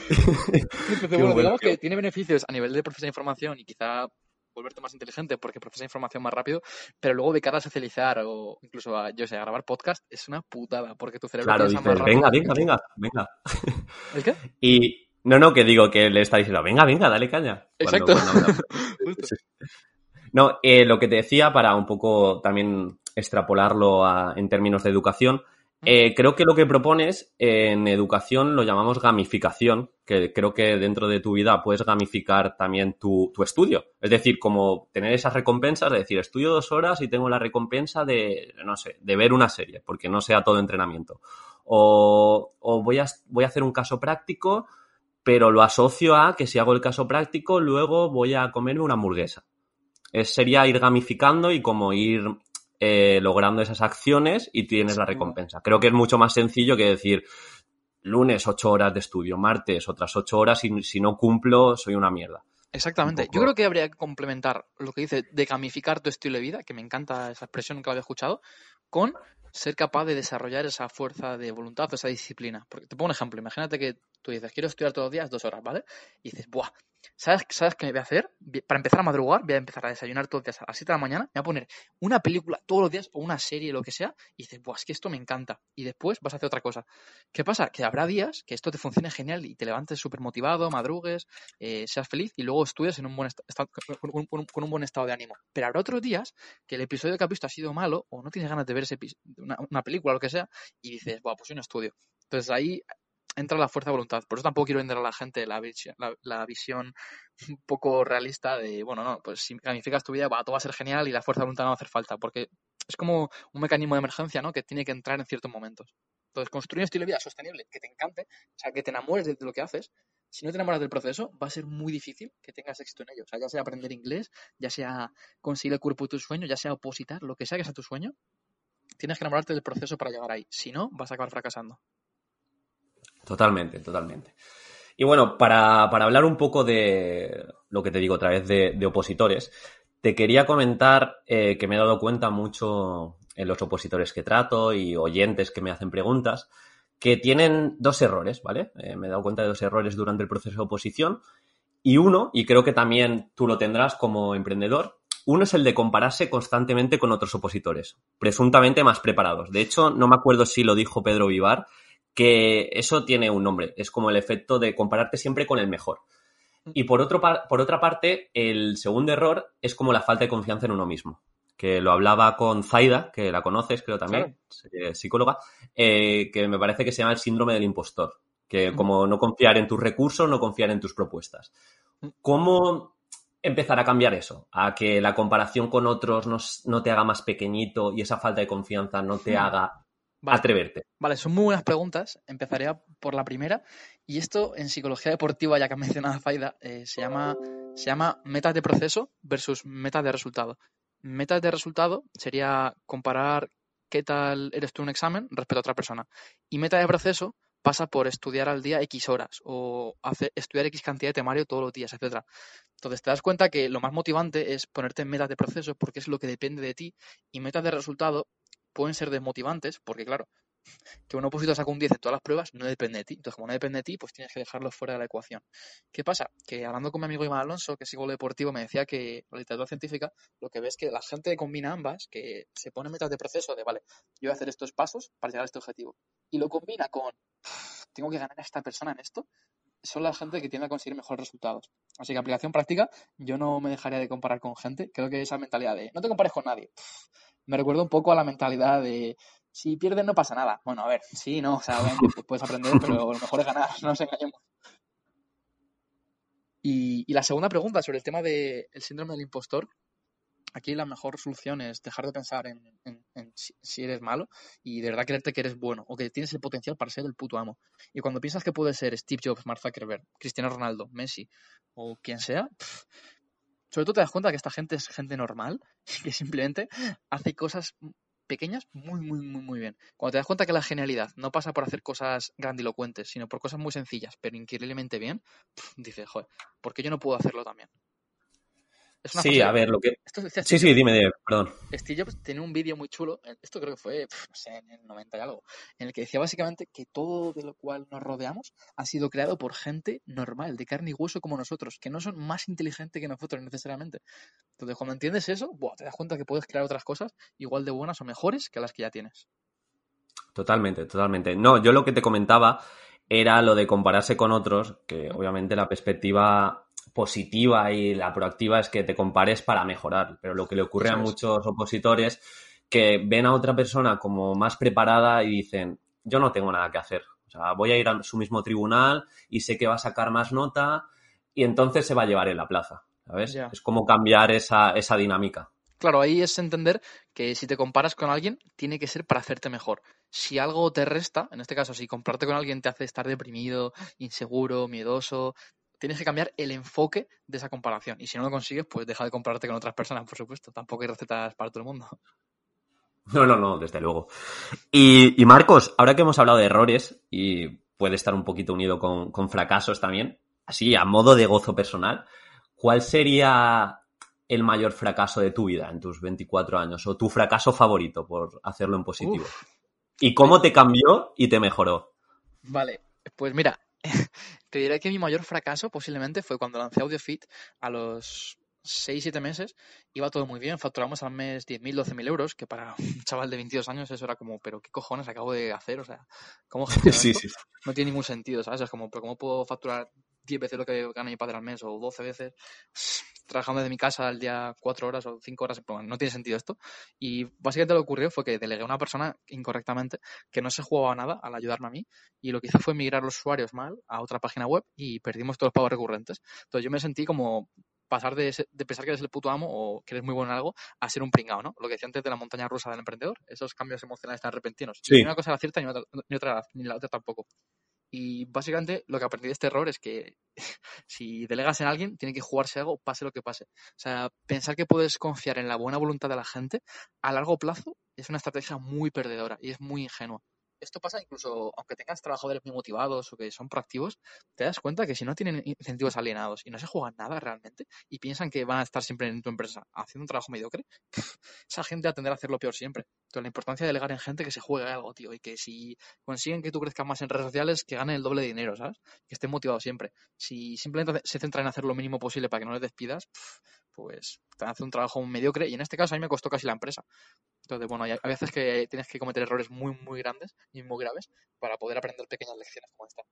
bueno, digamos que tiene beneficios a nivel de procesar información y quizá volverte más inteligente porque procesa información más rápido, pero luego de cara a socializar o incluso a, yo sé, a grabar podcast es una putada porque tu cerebro claro, dices, venga, venga, venga, venga. ¿El qué? Y no, no, que digo que le está diciendo, venga, venga, dale caña. Exacto. no, eh, lo que te decía para un poco también extrapolarlo en términos de educación, eh, creo que lo que propones en educación lo llamamos gamificación, que creo que dentro de tu vida puedes gamificar también tu, estudio. Es decir, como tener esas recompensas de decir, estudio dos horas y tengo la recompensa de, no sé, de ver una serie, porque no sea todo entrenamiento. O, voy, a, voy a hacer un caso práctico, pero lo asocio a que si hago el caso práctico, luego voy a comerme una hamburguesa. Es, sería ir gamificando y como ir eh, logrando esas acciones y tienes la recompensa. Creo que es mucho más sencillo que decir lunes ocho horas de estudio, martes otras ocho horas y si no cumplo soy una mierda. Exactamente. Yo creo que habría que complementar lo que dice de gamificar tu estilo de vida, que me encanta esa expresión que había escuchado, con ser capaz de desarrollar esa fuerza de voluntad o esa disciplina. Porque te pongo un ejemplo. Imagínate que tú dices, quiero estudiar todos los días dos horas, ¿vale? Y dices, buah, ¿sabes, ¿sabes qué me voy a hacer? Para empezar a madrugar, voy a empezar a desayunar todos los días a las 7 de la mañana, me voy a poner una película todos los días o una serie, lo que sea, y dices, buah, es que esto me encanta. Y después vas a hacer otra cosa. ¿Qué pasa? Que habrá días que esto te funcione genial y te levantes súper motivado, madrugues, eh, seas feliz y luego estudias en un buen con, un, buen estado de ánimo. Pero habrá otros días que el episodio que has visto ha sido malo o no tienes ganas de ver ese una, una película, lo que sea, y dices, buah, pues yo no estudio. Entonces ahí entra la fuerza de voluntad. Por eso tampoco quiero vender a la gente la visión, un poco realista de, bueno, no, pues si planificas tu vida, va, todo va a ser genial y la fuerza de voluntad no va a hacer falta, porque es como un mecanismo de emergencia, ¿no? Que tiene que entrar en ciertos momentos. Entonces, construir un estilo de vida sostenible que te encante, o sea, que te enamores de lo que haces, si no te enamoras del proceso, va a ser muy difícil que tengas éxito en ello. O sea, ya sea aprender inglés, ya sea conseguir el cuerpo de tus sueños, ya sea opositar, lo que sea que sea tu sueño, tienes que enamorarte del proceso para llegar ahí. Si no, vas a acabar fracasando. Totalmente, totalmente. Y bueno, para, hablar un poco de lo que te digo otra vez de, opositores, te quería comentar eh, que me he dado cuenta mucho en los opositores que trato y oyentes que me hacen preguntas, que tienen dos errores, ¿vale? Eh, me he dado cuenta de dos errores durante el proceso de oposición. Y uno, y creo que también tú lo tendrás como emprendedor, uno es el de compararse constantemente con otros opositores, presuntamente más preparados. De hecho, no me acuerdo si lo dijo Pedro Vivar, que eso tiene un nombre, es como el efecto de compararte siempre con el mejor. Y por, otro, por otra parte, el segundo error es como la falta de confianza en uno mismo que lo hablaba con Zaida, que la conoces, creo también, psicóloga, eh, que me parece que se llama el síndrome del impostor, que como no confiar en tus recursos, no confiar en tus propuestas. ¿Cómo empezar a cambiar eso? A que la comparación con otros no, te haga más pequeñito y esa falta de confianza no te haga atreverte. Vale, son muy buenas preguntas. Empezaré por la primera. Y esto en psicología deportiva, ya que ha mencionado Zaida, eh, se, llama, se llama metas de proceso versus metas de resultado. Metas de resultado sería comparar qué tal eres tú en un examen respecto a otra persona. Y meta de proceso pasa por estudiar al día X horas o hacer, estudiar X cantidad de temario todos los días, etcétera. Entonces te das cuenta que lo más motivante es ponerte en metas de proceso porque es lo que depende de ti y metas de resultado pueden ser desmotivantes porque, claro, que un opositor saca un 10 en todas las pruebas no depende de ti. Entonces, como no depende de ti, pues tienes que dejarlo fuera de la ecuación. ¿Qué pasa? Que hablando con mi amigo Iván Alonso, que es psicólogo deportivo, me decía que la literatura científica lo que ves es que la gente combina ambas, que se pone metas de proceso de, vale, yo voy a hacer estos pasos para llegar a este objetivo. Y lo combina con, tengo que ganar a esta persona en esto, son la gente que tiende a conseguir mejores resultados. Así que aplicación práctica, yo no me dejaría de comparar con gente. Creo que esa mentalidad de no te compares con nadie. Me recuerda un poco a la mentalidad de si pierdes no pasa nada. Bueno, a ver, sí, no, o sea, pues puedes aprender, pero lo mejor es ganar, no nos engañemos. Y, la segunda pregunta sobre el tema del síndrome del impostor. Aquí la mejor solución es dejar de pensar en, si, eres malo y de verdad creerte que eres bueno o que tienes el potencial para ser el puto amo. Y cuando piensas que puede ser Steve Jobs, Mark Zuckerberg, Cristiano Ronaldo, Messi o quien sea, sobre todo te das cuenta que esta gente es gente normal que simplemente hace cosas pequeñas muy, muy, muy, muy bien. Cuando te das cuenta que la genialidad no pasa por hacer cosas grandilocuentes, sino por cosas muy sencillas, pero increíblemente bien, dices, joder, ¿por qué yo no puedo hacerlo también? Sí, a ver, lo que... sí, sí, dime, perdón. Steve Jobs tiene un vídeo muy chulo, esto creo que fue, no sé, en el 90 y algo, en el que decía básicamente que todo de lo cual nos rodeamos ha sido creado por gente normal, de carne y hueso como nosotros, que no son más inteligentes que nosotros necesariamente. Entonces, cuando entiendes eso, te das cuenta que puedes crear otras cosas igual de buenas o mejores que las que ya tienes. Totalmente, totalmente. No, yo lo que te comentaba era lo de compararse con otros, que obviamente la perspectiva positiva y la proactiva es que te compares para mejorar. Pero lo que le ocurre a muchos opositores que ven a otra persona como más preparada y dicen, yo no tengo nada que hacer. O sea, voy a ir a su mismo tribunal y sé que va a sacar más nota y entonces se va a llevar en la plaza. ¿Sabes? Es como cambiar esa, esa dinámica. Claro, ahí es entender que si te comparas con alguien, tiene que ser para hacerte mejor. Si algo te resta, en este caso, si comprarte con alguien te hace estar deprimido, inseguro, miedoso, tienes que cambiar el enfoque de esa comparación. Y si no lo consigues, pues deja de comprarte con otras personas, por supuesto. Tampoco hay recetas para todo el mundo. No, no, no, desde luego. Y, Marcos, ahora que hemos hablado de errores y puede estar un poquito unido con, con fracasos también, así a modo de gozo personal, ¿cuál sería el mayor fracaso de tu vida en tus 24 años o tu fracaso favorito por hacerlo en positivo? ¿Y cómo te cambió y te mejoró? Vale, pues mira, te diré que mi mayor fracaso posiblemente fue cuando lancé AudioFit a los 6-7 meses. Iba todo muy bien, facturamos al mes 10.000, 12.000 euros, que para un chaval de 22 años eso era como, pero ¿qué cojones acabo de hacer? O sea, ¿cómo sí, sí. No tiene ningún sentido, ¿sabes? Es como, pero ¿cómo puedo facturar 10 veces lo que gana mi padre al mes o 12 veces, trabajando desde mi casa al día 4 horas o 5 horas, no tiene sentido esto. Y básicamente lo que ocurrió fue que delegué a una persona incorrectamente que no se jugaba nada al ayudarme a mí y lo que hice fue migrar los usuarios mal a otra página web y perdimos todos los pagos recurrentes. Entonces yo me sentí como pasar de, pensar que eres el puto amo o que eres muy bueno en algo a ser un pringao, ¿no? Lo que decía antes de la montaña rusa del emprendedor, esos cambios emocionales tan repentinos. Ni una cosa era cierta ni otra, ni otra, ni la otra tampoco. Y básicamente lo que aprendí de este error es que si delegas en alguien, tiene que jugarse algo, pase lo que pase. O sea, pensar que puedes confiar en la buena voluntad de la gente a largo plazo es una estrategia muy perdedora y es muy ingenua esto pasa incluso aunque tengas trabajadores muy motivados o que son proactivos, te das cuenta que si no tienen incentivos alienados y no se juegan nada realmente y piensan que van a estar siempre en tu empresa haciendo un trabajo mediocre, esa gente va a tender a hacer lo peor siempre. Entonces, la importancia de delegar en gente que se juegue algo, tío, y que si consiguen que tú crezcas más en redes sociales, que ganen el doble de dinero, ¿sabes? Que estén motivados siempre. Si simplemente se centran en hacer lo mínimo posible para que no les despidas, pues te hacer un trabajo mediocre y en este caso a mí me costó casi la empresa. Entonces, bueno, hay, veces que tienes que cometer errores muy, muy grandes y muy graves para poder aprender pequeñas lecciones como esta.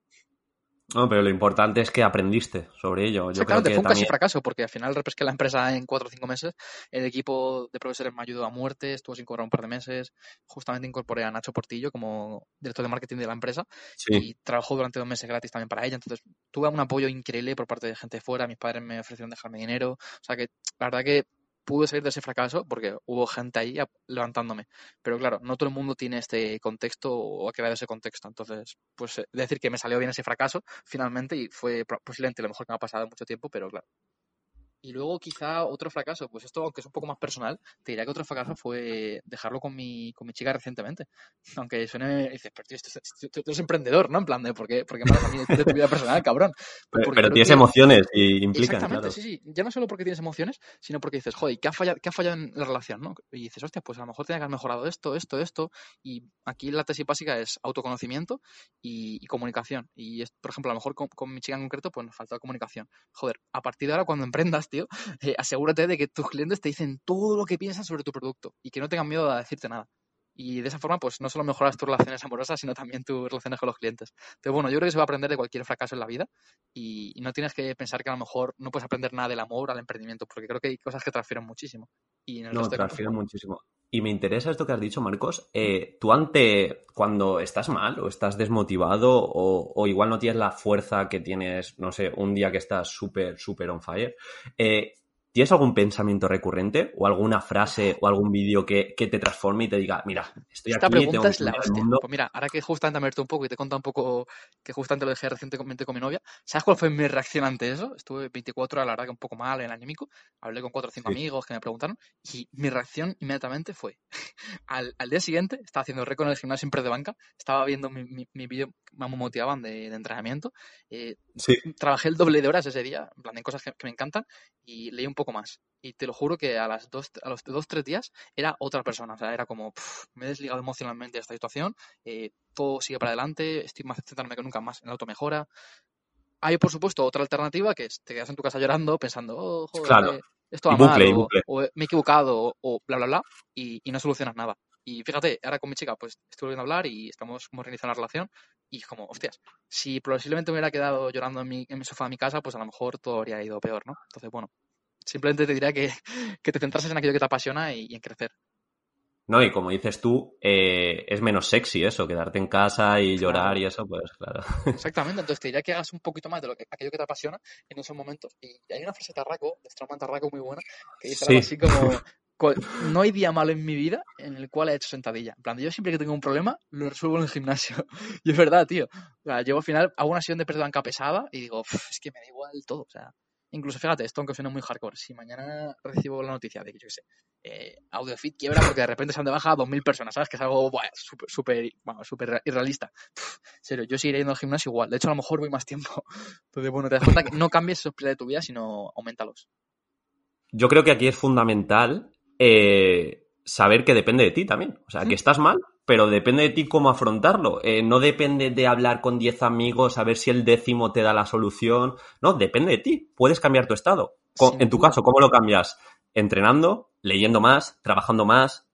No, pero lo importante es que aprendiste sobre ello. Yo creo que fue un casi fracaso, porque al final repesqué la empresa en cuatro o cinco meses. El equipo de profesores me ayudó a muerte, estuvo sin cobrar un par de meses. Justamente incorporé a Nacho Portillo como director de marketing de la empresa y trabajó durante dos meses gratis también para ella. Entonces tuve un apoyo increíble por parte de gente de fuera. Mis padres me ofrecieron dejarme dinero. O sea que la verdad que pude salir de ese fracaso porque hubo gente ahí levantándome. Pero claro, no todo el mundo tiene este contexto o ha quedado ese contexto. Entonces, pues eh, decir que me salió bien ese fracaso finalmente y fue posiblemente lo mejor que me ha pasado mucho tiempo, pero claro, y luego quizá otro fracaso, pues esto aunque es un poco más personal, te diría que otro fracaso fue dejarlo con mi, con mi chica recientemente. Aunque suene, dices, pero tío, esto, eres emprendedor, ¿no? En plan de, ¿por qué, por qué a mí de tu vida personal, cabrón? pero, tienes emociones y implican, Exactamente, sí, sí. Ya no solo porque tienes emociones, sino porque dices, joder, ¿qué ha fallado, qué ha fallado en la relación, no? Y dices, hostia, pues a lo mejor tenía que haber mejorado esto, esto, esto. Y aquí la tesis básica es autoconocimiento y, comunicación. Y, es, por ejemplo, a lo mejor con, con mi chica en concreto, pues nos falta comunicación. Joder, a partir de ahora, cuando emprendas, tío, eh, asegúrate de que tus clientes te dicen todo lo que piensan sobre tu producto y que no tengan miedo a decirte nada. Y de esa forma, pues no solo mejoras tus relaciones amorosas, sino también tus relaciones con los clientes. Entonces, bueno, yo creo que se va a aprender de cualquier fracaso en la vida y, no tienes que pensar que a lo mejor no puedes aprender nada del amor al emprendimiento, porque creo que hay cosas que transfieren muchísimo. Y no, transfieren muchísimo. Y me interesa esto que has dicho, Marcos. Eh, tú ante, cuando estás mal o estás desmotivado o, o, igual no tienes la fuerza que tienes, no sé, un día que estás súper, súper on fire, eh, ¿Tienes algún pensamiento recurrente o alguna frase o algún vídeo que, te transforme y te diga, mira, estoy Esta aquí, pregunta es la hostia. Pues mira, ahora que justamente me un poco y te he contado un poco que justamente lo dejé recientemente con mi novia, ¿sabes cuál fue mi reacción ante eso? Estuve 24 horas, la verdad que un poco mal en el anímico, hablé con cuatro o cinco amigos que me preguntaron y mi reacción inmediatamente fue, al, día siguiente, estaba haciendo récord en el gimnasio siempre de banca, estaba viendo mi, mi, vídeo me motivaban de, entrenamiento, eh, trabajé el doble de horas ese día, en plan de cosas que me encantan y leí un poco más. Y te lo juro que a, las dos, a los dos, tres días era otra persona. O sea, era como, me he desligado emocionalmente de esta situación, eh, todo sigue para adelante, estoy más centrándome que nunca más en la automejora. Hay, por supuesto, otra alternativa que es te quedas en tu casa llorando, pensando, oh, joder, eh, esto va mal, o, me he equivocado, o, bla, bla, bla, y, no solucionas nada. Y fíjate, ahora con mi chica, pues estuve volviendo a hablar y estamos como reiniciando la relación. Y como, hostias, si posiblemente me hubiera quedado llorando en mi, en mi sofá de mi casa, pues a lo mejor todo habría ido peor, ¿no? Entonces, bueno, Simplemente te diría que, te centrases en aquello que te apasiona y, en crecer. No, y como dices tú, eh, es menos sexy eso, quedarte en casa y llorar y eso, pues claro. Exactamente, entonces te diría que hagas un poquito más de lo que, aquello que te apasiona en esos momentos. Y hay una frase de Tarraco, de Stroman Tarraco muy buena, que dice algo así como, no hay día malo en mi vida en el cual he hecho sentadilla. En plan, yo siempre que tengo un problema, lo resuelvo en el gimnasio. y es verdad, tío. O sea, al final, hago una sesión de banca pesada y digo, es que me da igual todo. O sea, Incluso fíjate, esto aunque suene muy hardcore, si mañana recibo la noticia de que, yo qué sé, eh, AudioFit quiebra porque de repente se han de baja a 2.000 personas, ¿sabes? Que es algo súper super, bueno, super irrealista. serio, yo seguiré yendo al gimnasio igual. De hecho, a lo mejor voy más tiempo. Entonces, bueno, te das cuenta que no cambies esos pilares de tu vida, sino aumentalos. Yo creo que aquí es fundamental eh, saber que depende de ti también. O sea, que estás mal, pero depende de ti cómo afrontarlo. Eh, no depende de hablar con 10 amigos, a ver si el décimo te da la solución. No, depende de ti. Puedes cambiar tu estado. en tu caso, ¿cómo lo cambias? Entrenando, leyendo más, trabajando más.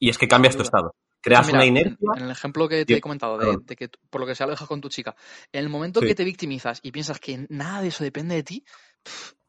Y es que cambias tu estado. creas una inercia. En, el ejemplo que te he comentado, de, que por lo que se aleja con tu chica, en el momento que te victimizas y piensas que nada de eso depende de ti,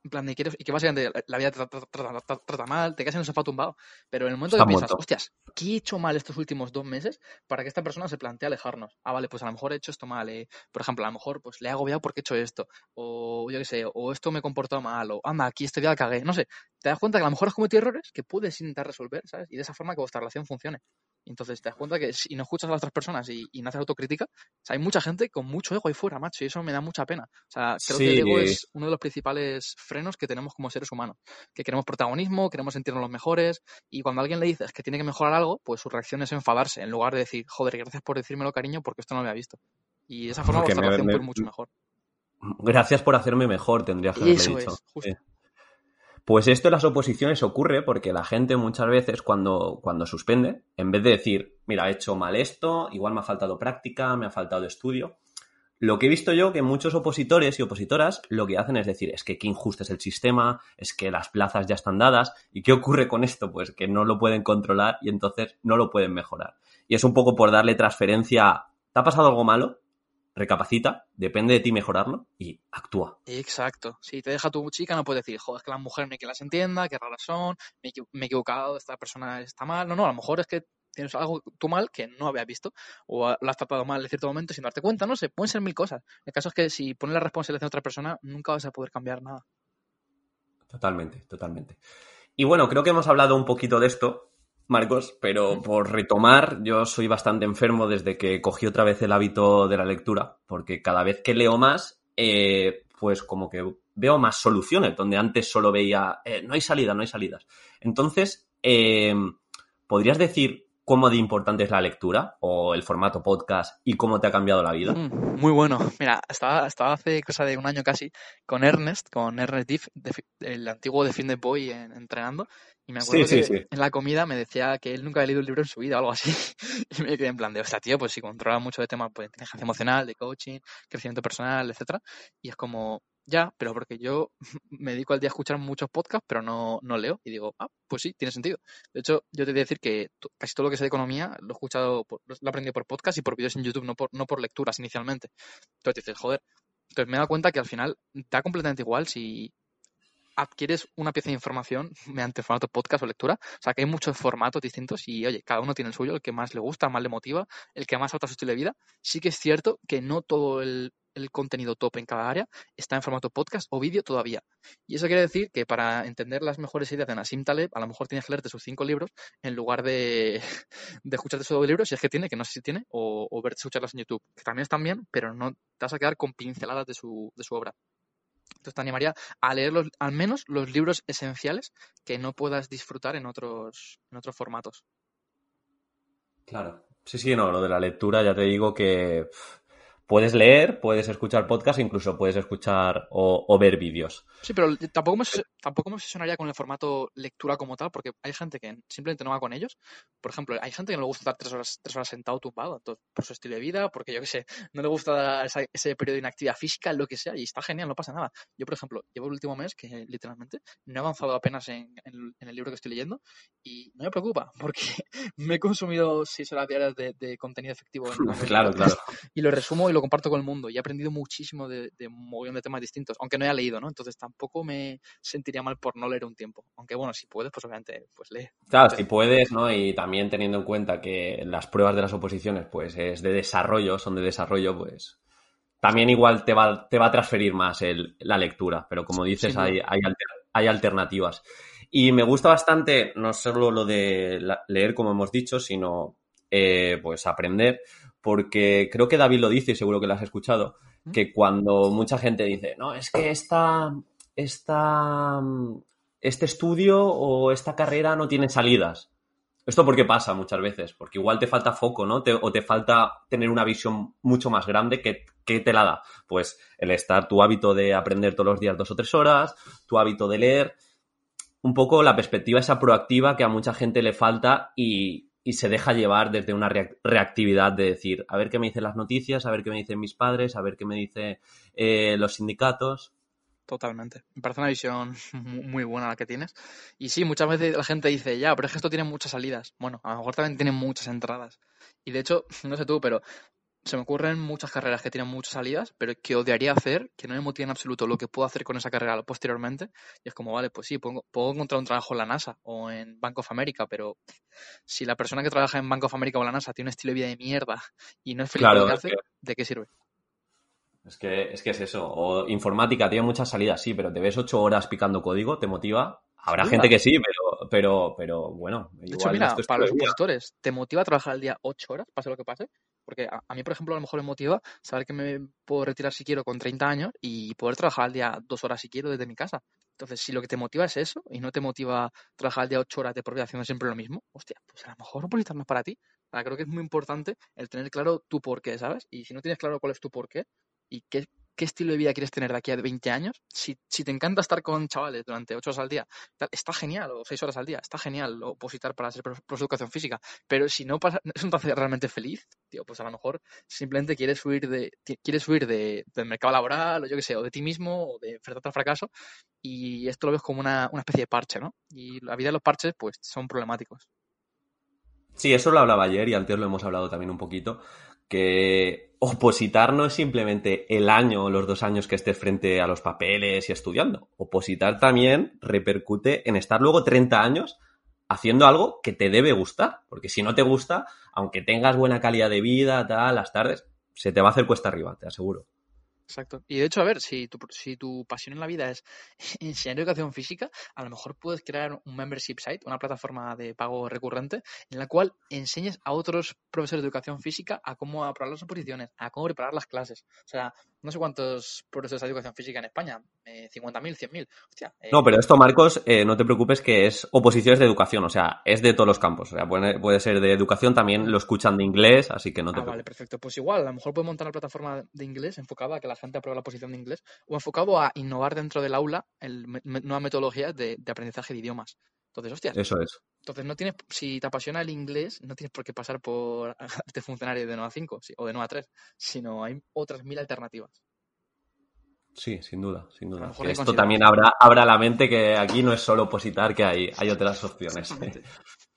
en plan, de quieres, y que básicamente la vida te trata, mal, te quedas en el sofá tumbado. Pero en el momento que piensas, hostias, ¿qué he hecho mal estos últimos dos meses para que esta persona se plantee alejarnos? Ah, vale, pues a lo mejor he hecho esto mal. Eh. Por ejemplo, a lo mejor pues le he agobiado porque he hecho esto. O yo qué sé, o esto me he comportado mal. O anda, aquí este día la cagué. No sé, te das cuenta que a lo mejor has cometido errores que puedes intentar resolver, ¿sabes? Y de esa forma que vuestra relación funcione. Entonces te das cuenta que si no escuchas a las otras personas y, no haces autocrítica, hay mucha gente con mucho ego ahí fuera, macho, y eso me da mucha pena. O sea, creo que el ego es uno de los principales frenos que tenemos como seres humanos. Que queremos protagonismo, queremos sentirnos los mejores, y cuando alguien le dices que tiene que mejorar algo, pues su reacción es enfadarse, en lugar de decir, joder, gracias por decírmelo, cariño, porque esto no lo había visto. Y de esa forma vuestra relación me, mucho mejor. Gracias por hacerme mejor, tendría que haberle dicho. Es, justo. Pues esto en las oposiciones ocurre porque la gente muchas veces cuando, cuando suspende, en vez de decir, mira, he hecho mal esto, igual me ha faltado práctica, me ha faltado estudio, lo que he visto yo que muchos opositores y opositoras lo que hacen es decir, es que qué injusto es el sistema, es que las plazas ya están dadas. ¿Y qué ocurre con esto? Pues que no lo pueden controlar y entonces no lo pueden mejorar. Y es un poco por darle transferencia, ¿te ha pasado algo malo? Recapacita, depende de ti mejorarlo y actúa. Exacto. Si te deja tu chica, no puedes decir, joder, es que las mujeres no hay que las entienda, qué raras son, me, he equivocado, esta persona está mal. No, no, a lo mejor es que tienes algo tú mal que no había visto o lo has tratado mal en cierto momento sin darte cuenta, no sé, pueden ser mil cosas. El caso es que si pones la responsabilidad en otra persona, nunca vas a poder cambiar nada. Totalmente, totalmente. Y bueno, creo que hemos hablado un poquito de esto Marcos, pero por retomar, yo soy bastante enfermo desde que cogí otra vez el hábito de la lectura, porque cada vez que leo más, eh, pues como que veo más soluciones, donde antes solo veía, eh, no hay salida, no hay salidas. Entonces, eh, ¿podrías decir cómo de importante es la lectura o el formato podcast y cómo te ha cambiado la vida? Mm, muy bueno. Mira, estaba, estaba hace cosa de un año casi con Ernest, con Ernest Diff, el antiguo de Fin de Boy entrenando, y me acuerdo que en la comida me decía que él nunca había leído un libro en su vida o algo así. y me quedé en plan de, o sea, tío, pues si controla mucho de temas pues, de inteligencia emocional, de coaching, crecimiento personal, etcétera. Y es como, ya, pero porque yo me dedico al día a escuchar muchos podcasts, pero no, no leo. Y digo, ah, pues sí, tiene sentido. De hecho, yo te voy a decir que casi todo lo que sé de economía lo he escuchado, lo he aprendido por podcast y por vídeos en YouTube, no por, no por lecturas inicialmente. Entonces dices, joder. Entonces me he dado cuenta que al final da completamente igual si adquieres una pieza de información mediante formato podcast o lectura. O sea, que hay muchos formatos distintos y, oye, cada uno tiene el suyo, el que más le gusta, más le motiva, el que más adapta su estilo de vida. Sí que es cierto que no todo el, contenido top en cada área está en formato podcast o vídeo todavía. Y eso quiere decir que para entender las mejores ideas de Nassim Taleb, a lo mejor tienes que leerte sus cinco libros en lugar de, escucharte sus libros, si es que tiene, que no sé si tiene, o, o verte escucharlas en YouTube, que también están bien, pero no te vas a quedar con pinceladas de su, de su obra. Te animaría a leer al menos los libros esenciales que no puedas disfrutar en otros, en otros formatos. Claro. Sí, sí, no, lo de la lectura ya te digo que puedes leer, puedes escuchar podcast, incluso puedes escuchar o, ver vídeos. Sí, pero tampoco me, tampoco me obsesionaría con el formato lectura como tal, porque hay gente que simplemente no va con ellos. Por ejemplo, hay gente que no le gusta estar tres horas, tres horas sentado tumbado por su estilo de vida, porque yo qué sé, no le gusta ese periodo de inactividad física, lo que sea, y está genial, no pasa nada. Yo, por ejemplo, llevo el último mes que literalmente no he avanzado apenas en, el libro que estoy leyendo y no me preocupa, porque me he consumido seis horas diarias de, contenido efectivo. En claro, claro. Y lo resumo y lo comparto con el mundo y he aprendido muchísimo de, de un montón de temas distintos, aunque no haya leído, ¿no? Entonces tampoco me sentiría mal por no leer un tiempo. Aunque bueno, si puedes, pues obviamente, pues lee. Claro, si puedes, ¿no? Y también teniendo en cuenta que las pruebas de las oposiciones, pues es de desarrollo, son de desarrollo, pues también igual te va, te va a transferir más el, la lectura, pero como dices, hay, hay, hay alternativas. Y me gusta bastante no solo lo de leer, como hemos dicho, sino eh, pues aprender, porque creo que David lo dice y seguro que lo has escuchado, que cuando mucha gente dice, no, es que esta, esta, este estudio o esta carrera no tiene salidas. ¿Esto por qué pasa muchas veces? Porque igual te falta foco, ¿no? o te falta tener una visión mucho más grande que, que, te la da. Pues el estar, tu hábito de aprender todos los días dos o tres horas, tu hábito de leer, un poco la perspectiva esa proactiva que a mucha gente le falta y, y se deja llevar desde una reactividad de decir, a ver qué me dicen las noticias, a ver qué me dicen mis padres, a ver qué me dicen eh, los sindicatos. Totalmente. Me parece una visión muy buena la que tienes. Y sí, muchas veces la gente dice, ya, pero es que esto tiene muchas salidas. Bueno, a lo mejor también tiene muchas entradas. Y de hecho, no sé tú, pero se me ocurren muchas carreras que tienen muchas salidas, pero que odiaría hacer, que no me motiva en absoluto lo que puedo hacer con esa carrera posteriormente. Y es como, vale, pues sí, puedo, encontrar un trabajo en la NASA o en Bank of America, pero si la persona que trabaja en Bank of America o en la NASA tiene un estilo de vida de mierda y no es feliz con lo que hace, ¿de qué sirve? Es que, es que es eso. O informática tiene muchas salidas, sí, pero te ves ocho horas picando código, ¿te motiva? Habrá gente que sí, pero, pero, pero bueno. De hecho, mira, para los opositores, ¿te motiva a trabajar al día ocho horas, pase lo que pase? Porque a, mí, por ejemplo, a lo mejor me motiva saber que me puedo retirar si quiero con 30 años y poder trabajar al día dos horas si quiero desde mi casa. Entonces, si lo que te motiva es eso y no te motiva trabajar al día ocho horas de vida haciendo siempre lo mismo, hostia, pues a lo mejor no es para ti. creo que es muy importante el tener claro tu por qué, ¿sabes? Y si no tienes claro cuál es tu por qué y qué qué estilo de vida quieres tener de aquí a 20 años. Si, te encanta estar con chavales durante 8 horas al día, está genial, o 6 horas al día, está genial opositar para hacer profesor educación física. Pero si no pasa, es un hace realmente feliz, tío, pues a lo mejor simplemente quieres huir de, quieres huir de, del mercado laboral, o yo qué sé, o de ti mismo, o de enfrentarte al fracaso. Y esto lo ves como una, una especie de parche, ¿no? Y la vida de los parches, pues, son problemáticos. Sí, eso lo hablaba ayer y antes lo hemos hablado también un poquito que opositar no es simplemente el año o los dos años que estés frente a los papeles y estudiando. Opositar también repercute en estar luego 30 años haciendo algo que te debe gustar. Porque si no te gusta, aunque tengas buena calidad de vida, tal, las tardes, se te va a hacer cuesta arriba, te aseguro. Exacto. Y de hecho, a ver, si tu, si tu pasión en la vida es enseñar educación física, a lo mejor puedes crear un membership site, una plataforma de pago recurrente, en la cual enseñes a otros profesores de educación física a cómo aprobar las oposiciones, a cómo preparar las clases. O sea, no sé cuántos profesores de educación física en España, eh, 50.000, 100.000. Eh, no, pero esto, Marcos, eh, no te preocupes que es oposiciones de educación, o sea, es de todos los campos. O sea, puede, ser de educación, también lo escuchan de inglés, así que no te ah, Vale, perfecto. Pues igual, a lo mejor puedes montar una plataforma de inglés enfocada a que la gente apruebe la posición de inglés o enfocado a innovar dentro del aula el, nuevas metodologías de, de aprendizaje de idiomas. Entonces, hostia. Eso es. Entonces, no tienes, si te apasiona el inglés, no tienes por qué pasar por este funcionario de 9 a 5 o de 9 a 3, sino hay otras mil alternativas. Sí, sin duda, sin duda. esto también abra, abra la mente que aquí no es solo opositar, que hay, hay otras opciones.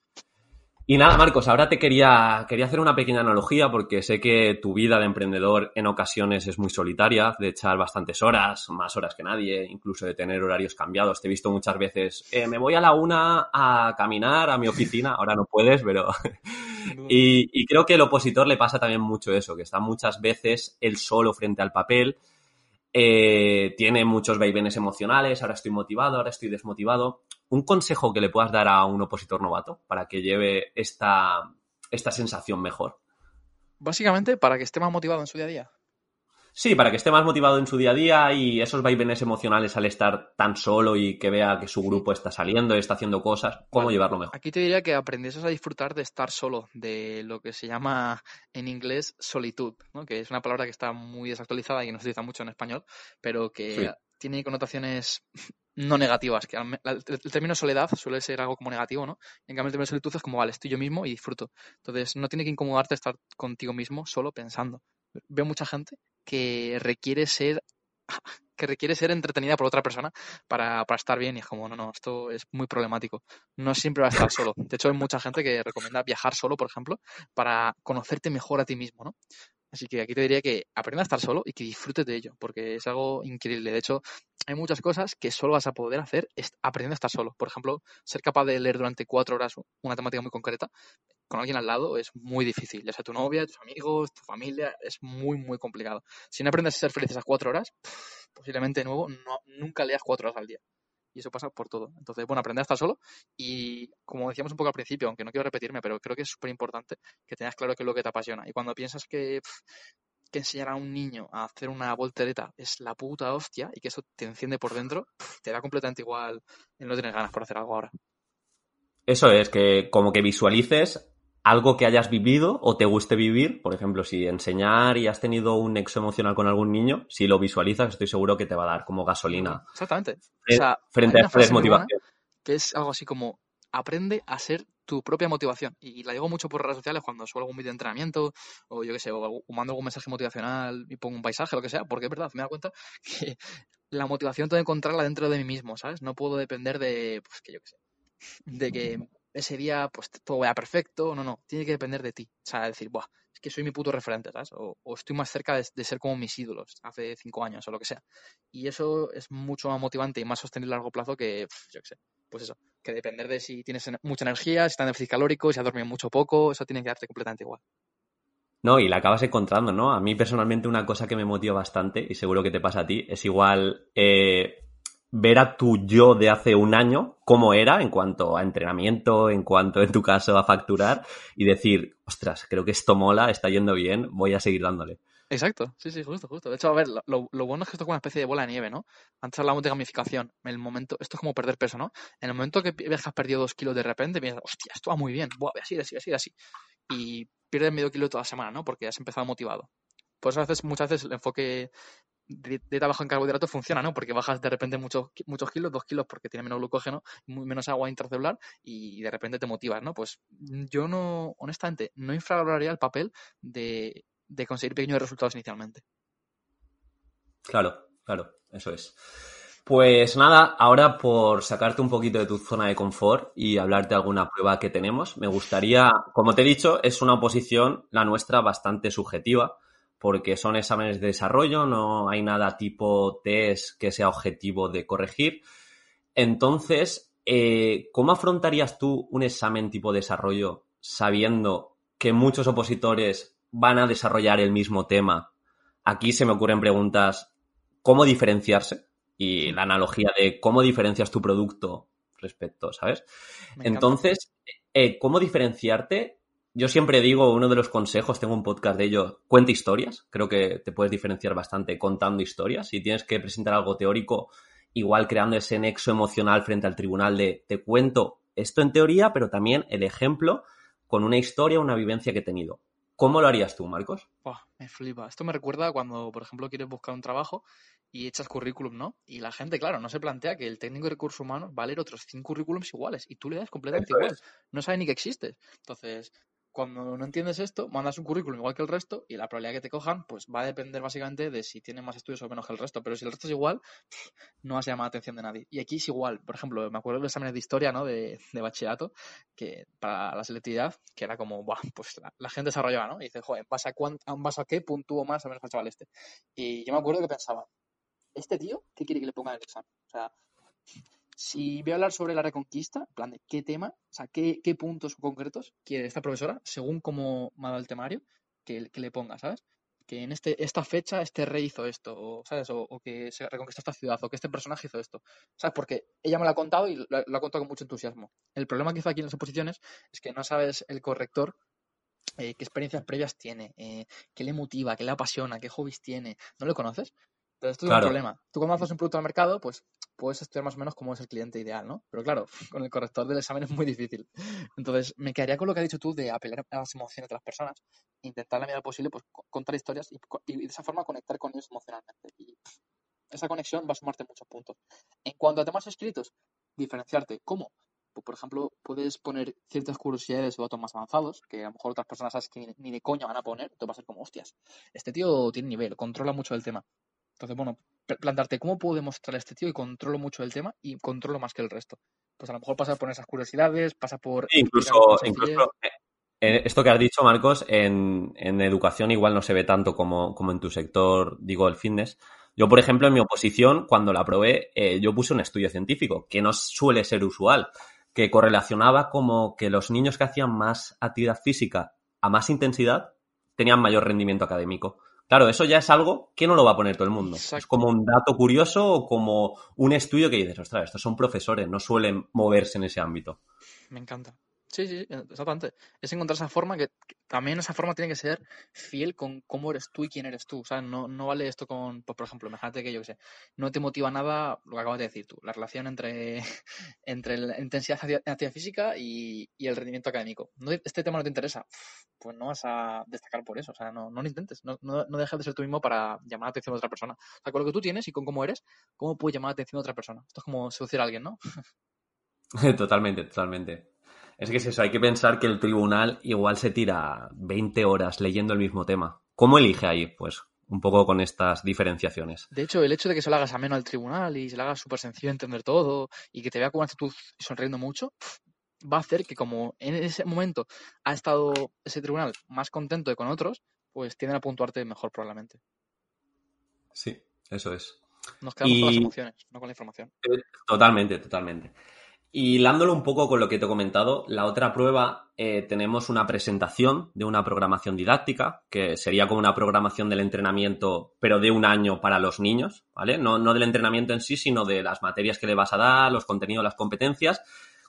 Y nada, Marcos, ahora te quería, quería hacer una pequeña analogía porque sé que tu vida de emprendedor en ocasiones es muy solitaria, de echar bastantes horas, más horas que nadie, incluso de tener horarios cambiados. Te he visto muchas veces, eh, me voy a la una a caminar a mi oficina, ahora no puedes, pero... y, y creo que el opositor le pasa también mucho eso, que está muchas veces él solo frente al papel eh, tiene muchos vaivenes emocionales, ahora estoy motivado, ahora estoy desmotivado. ¿Un consejo que le puedas dar a un opositor novato para que lleve esta, esta sensación mejor? Básicamente para que esté más motivado en su día a día. Sí, para que esté más motivado en su día a día y esos vaivenes emocionales al estar tan solo y que vea que su grupo está saliendo y está haciendo cosas, cómo llevarlo mejor. Aquí te diría que aprendieses a disfrutar de estar solo, de lo que se llama en inglés solitud, ¿no? que es una palabra que está muy desactualizada y que no se utiliza mucho en español, pero que tiene connotaciones no negativas, que el, término soledad suele ser algo como negativo, ¿no? En cambio el término solitud es como, vale, estoy yo mismo y disfruto. Entonces no tiene que incomodarte estar contigo mismo solo pensando. Veo mucha gente que requiere ser que requiere ser entretenida por otra persona para, para, estar bien y es como, no, no, esto es muy problemático. No siempre va a estar solo. De hecho, hay mucha gente que recomienda viajar solo, por ejemplo, para conocerte mejor a ti mismo, ¿no? Así que aquí te diría que aprenda a estar solo y que disfrutes de ello, porque es algo increíble. De hecho, hay muchas cosas que solo vas a poder hacer aprendiendo a estar solo. Por ejemplo, ser capaz de leer durante cuatro horas una temática muy concreta con alguien al lado es muy difícil. Ya sea tu novia, tus amigos, tu familia, es muy, muy complicado. Si no aprendes a ser feliz esas cuatro horas, posiblemente de nuevo no, nunca leas cuatro horas al día y eso pasa por todo. Entonces, bueno, aprender a estar solo y como decíamos un poco al principio, aunque no quiero repetirme, pero creo que es súper importante que tengas claro qué es lo que te apasiona. Y cuando piensas que, que enseñar a un niño a hacer una voltereta es la puta hostia y que eso te enciende por dentro, te da completamente igual en no tener ganas por hacer algo ahora. Eso es, que como que visualices algo que hayas vivido o te guste vivir, por ejemplo, si enseñar y has tenido un nexo emocional con algún niño, si lo visualizas, estoy seguro que te va a dar como gasolina. Exactamente. o sea, frente a esta desmotivación. Que es algo así como aprende a ser tu propia motivación. Y la digo mucho por redes sociales cuando suelo algún vídeo de entrenamiento o yo qué sé, o mando algún mensaje motivacional y pongo un paisaje, lo que sea, porque es verdad, me da cuenta que la motivación tengo que encontrarla dentro de mí mismo, ¿sabes? No puedo depender de, pues que yo qué sé, de que ese día pues todo vaya perfecto, no, no, tiene que depender de ti. O sea, decir, Buah, es que soy mi puto referente, ¿sabes? O, estoy más cerca de, ser como mis ídolos hace cinco años o lo que sea. Y eso es mucho más motivante y más sostenible a largo plazo que, yo qué sé, pues eso, que depender de si tienes mucha energía, si estás en déficit calórico, si has dormido mucho o poco, eso tiene que darte completamente igual. No, y la acabas encontrando, ¿no? A mí personalmente una cosa que me motiva bastante, y seguro que te pasa a ti, es igual eh, ver a tu yo de hace un año cómo era en cuanto a entrenamiento, en cuanto en tu caso a facturar y decir, ostras, creo que esto mola, está yendo bien, voy a seguir dándole. Exacto, sí, sí, justo, justo. De hecho, a ver, lo, bueno es que esto es como una especie de bola de nieve, ¿no? Antes hablamos de gamificación. El momento, esto es como perder peso, ¿no? En el momento que ves que has perdido dos kilos de repente, piensas, hostia, esto va muy bien, voy así, así, así, así. Y pierdes medio kilo toda la semana, ¿no? Porque has empezado motivado. Pues a veces, muchas veces el enfoque de, trabajo en carbohidratos funciona, ¿no? Porque bajas de repente muchos, muchos kilos, dos kilos porque tiene menos glucógeno, muy, menos agua intracelular y de repente te motivas, ¿no? Pues yo no, honestamente, no infravaloraría el papel de, de conseguir pequeños resultados inicialmente. Claro, claro, eso es. Pues nada, ahora por sacarte un poquito de tu zona de confort y hablarte de alguna prueba que tenemos, me gustaría, como te he dicho, es una oposición, la nuestra, bastante subjetiva porque son exámenes de desarrollo, no hay nada tipo test que sea objetivo de corregir. Entonces, eh, ¿cómo afrontarías tú un examen tipo desarrollo sabiendo que muchos opositores van a desarrollar el mismo tema? Aquí se me ocurren preguntas, ¿cómo diferenciarse? Y la analogía de cómo diferencias tu producto respecto, ¿sabes? Entonces, eh, ¿cómo diferenciarte yo siempre digo, uno de los consejos, tengo un podcast de ello, cuenta historias. Creo que te puedes diferenciar bastante contando historias. Si tienes que presentar algo teórico, igual creando ese nexo emocional frente al tribunal de te cuento esto en teoría, pero también el ejemplo con una historia, una vivencia que he tenido. ¿Cómo lo harías tú, Marcos? me flipa. Esto me recuerda cuando, por ejemplo, quieres buscar un trabajo y echas currículum, ¿no? Y la gente, claro, no se plantea que el técnico de recursos humanos va a leer otros cinco currículums iguales y tú le das completamente igual. No sabe ni que existes. Entonces, cuando no entiendes esto, mandas un currículum igual que el resto y la probabilidad que te cojan, pues va a depender básicamente de si tienes más estudios o menos que el resto. Pero si el resto es igual, no vas a llamar la atención de nadie. Y aquí es igual. Por ejemplo, me acuerdo de los exámenes de historia, ¿no? De, de bachillerato, que para la selectividad, que era como, Buah, pues la, gente desarrollaba, ¿no? Y dice, joder, ¿vas a, ¿vas a qué puntúo más o menos al chaval este? Y yo me acuerdo que pensaba, ¿este tío qué quiere que le ponga el examen? O sea, si voy a hablar sobre la reconquista, en plan de qué tema, o sea, qué, puntos concretos quiere esta profesora, según cómo me ha dado el temario, que, le ponga, ¿sabes? Que en este, esta fecha este rey hizo esto, o, ¿sabes? O, que se reconquistó esta ciudad, o que este personaje hizo esto, ¿sabes? Porque ella me lo ha contado y lo, ha contado con mucho entusiasmo. El problema que hizo aquí en las oposiciones es que no sabes el corrector eh, qué experiencias previas tiene, eh, qué le motiva, qué le apasiona, qué hobbies tiene. ¿No lo conoces? Entonces, esto es un problema. Tú cuando haces un producto al mercado, pues puedes estudiar más o menos cómo es el cliente ideal, ¿no? Pero claro, con el corrector del examen es muy difícil. Entonces, me quedaría con lo que has dicho tú de apelar a las emociones de las personas, intentar la medida posible, pues contar historias y, de esa forma conectar con ellos emocionalmente. Y esa conexión va a sumarte muchos puntos. En cuanto a temas escritos, diferenciarte. ¿Cómo? Pues, por ejemplo, puedes poner ciertas curiosidades o datos más avanzados, que a lo mejor otras personas sabes que ni, de coña van a poner, te va a ser como, hostias, este tío tiene nivel, controla mucho el tema. Entonces, bueno, plantarte cómo puedo demostrar a este tío y controlo mucho el tema y controlo más que el resto. Pues a lo mejor pasa por esas curiosidades, pasa por... incluso, incluso eh, eh, esto que has dicho, Marcos, en, en, educación igual no se ve tanto como, como, en tu sector, digo, el fitness. Yo, por ejemplo, en mi oposición, cuando la probé, eh, yo puse un estudio científico, que no suele ser usual, que correlacionaba como que los niños que hacían más actividad física a más intensidad tenían mayor rendimiento académico. Claro, eso ya es algo que no lo va a poner todo el mundo. Es como un dato curioso o como un estudio que dices, ostras, estos son profesores, no suelen moverse en ese ámbito. Me encanta. Sí, sí, exactamente. Es encontrar esa forma que, también esa forma tiene que ser fiel con cómo eres tú y quién eres tú. O sea, no, no vale esto con, pues, por ejemplo, imagínate que yo que sé, no te motiva nada lo que acabas de decir tú, la relación entre, entre la intensidad de actividad física y, el rendimiento académico. No, este tema no te interesa, pues no vas a destacar por eso. O sea, no, no lo intentes. No, no, no dejes de ser tú mismo para llamar la atención a otra persona. O sea, con lo que tú tienes y con cómo eres, ¿cómo puedes llamar la atención a otra persona? Esto es como seducir a alguien, ¿no? totalmente, totalmente. Es que es eso, hay que pensar que el tribunal igual se tira 20 horas leyendo el mismo tema. ¿Cómo elige ahí? Pues un poco con estas diferenciaciones. De hecho, el hecho de que se lo hagas ameno al tribunal y se lo hagas súper sencillo entender todo y que te vea con una actitud sonriendo mucho, va a hacer que como en ese momento ha estado ese tribunal más contento que con otros, pues tienden a puntuarte mejor probablemente. Sí, eso es. Nos quedamos con las emociones, no con la información. Eh, totalmente, totalmente. Y hilándolo un poco con lo que te he comentado, la otra prueba eh, tenemos una presentación de una programación didáctica, que sería como una programación del entrenamiento, pero de un año para los niños, ¿vale? No, no del entrenamiento en sí, sino de las materias que le vas a dar, los contenidos, las competencias,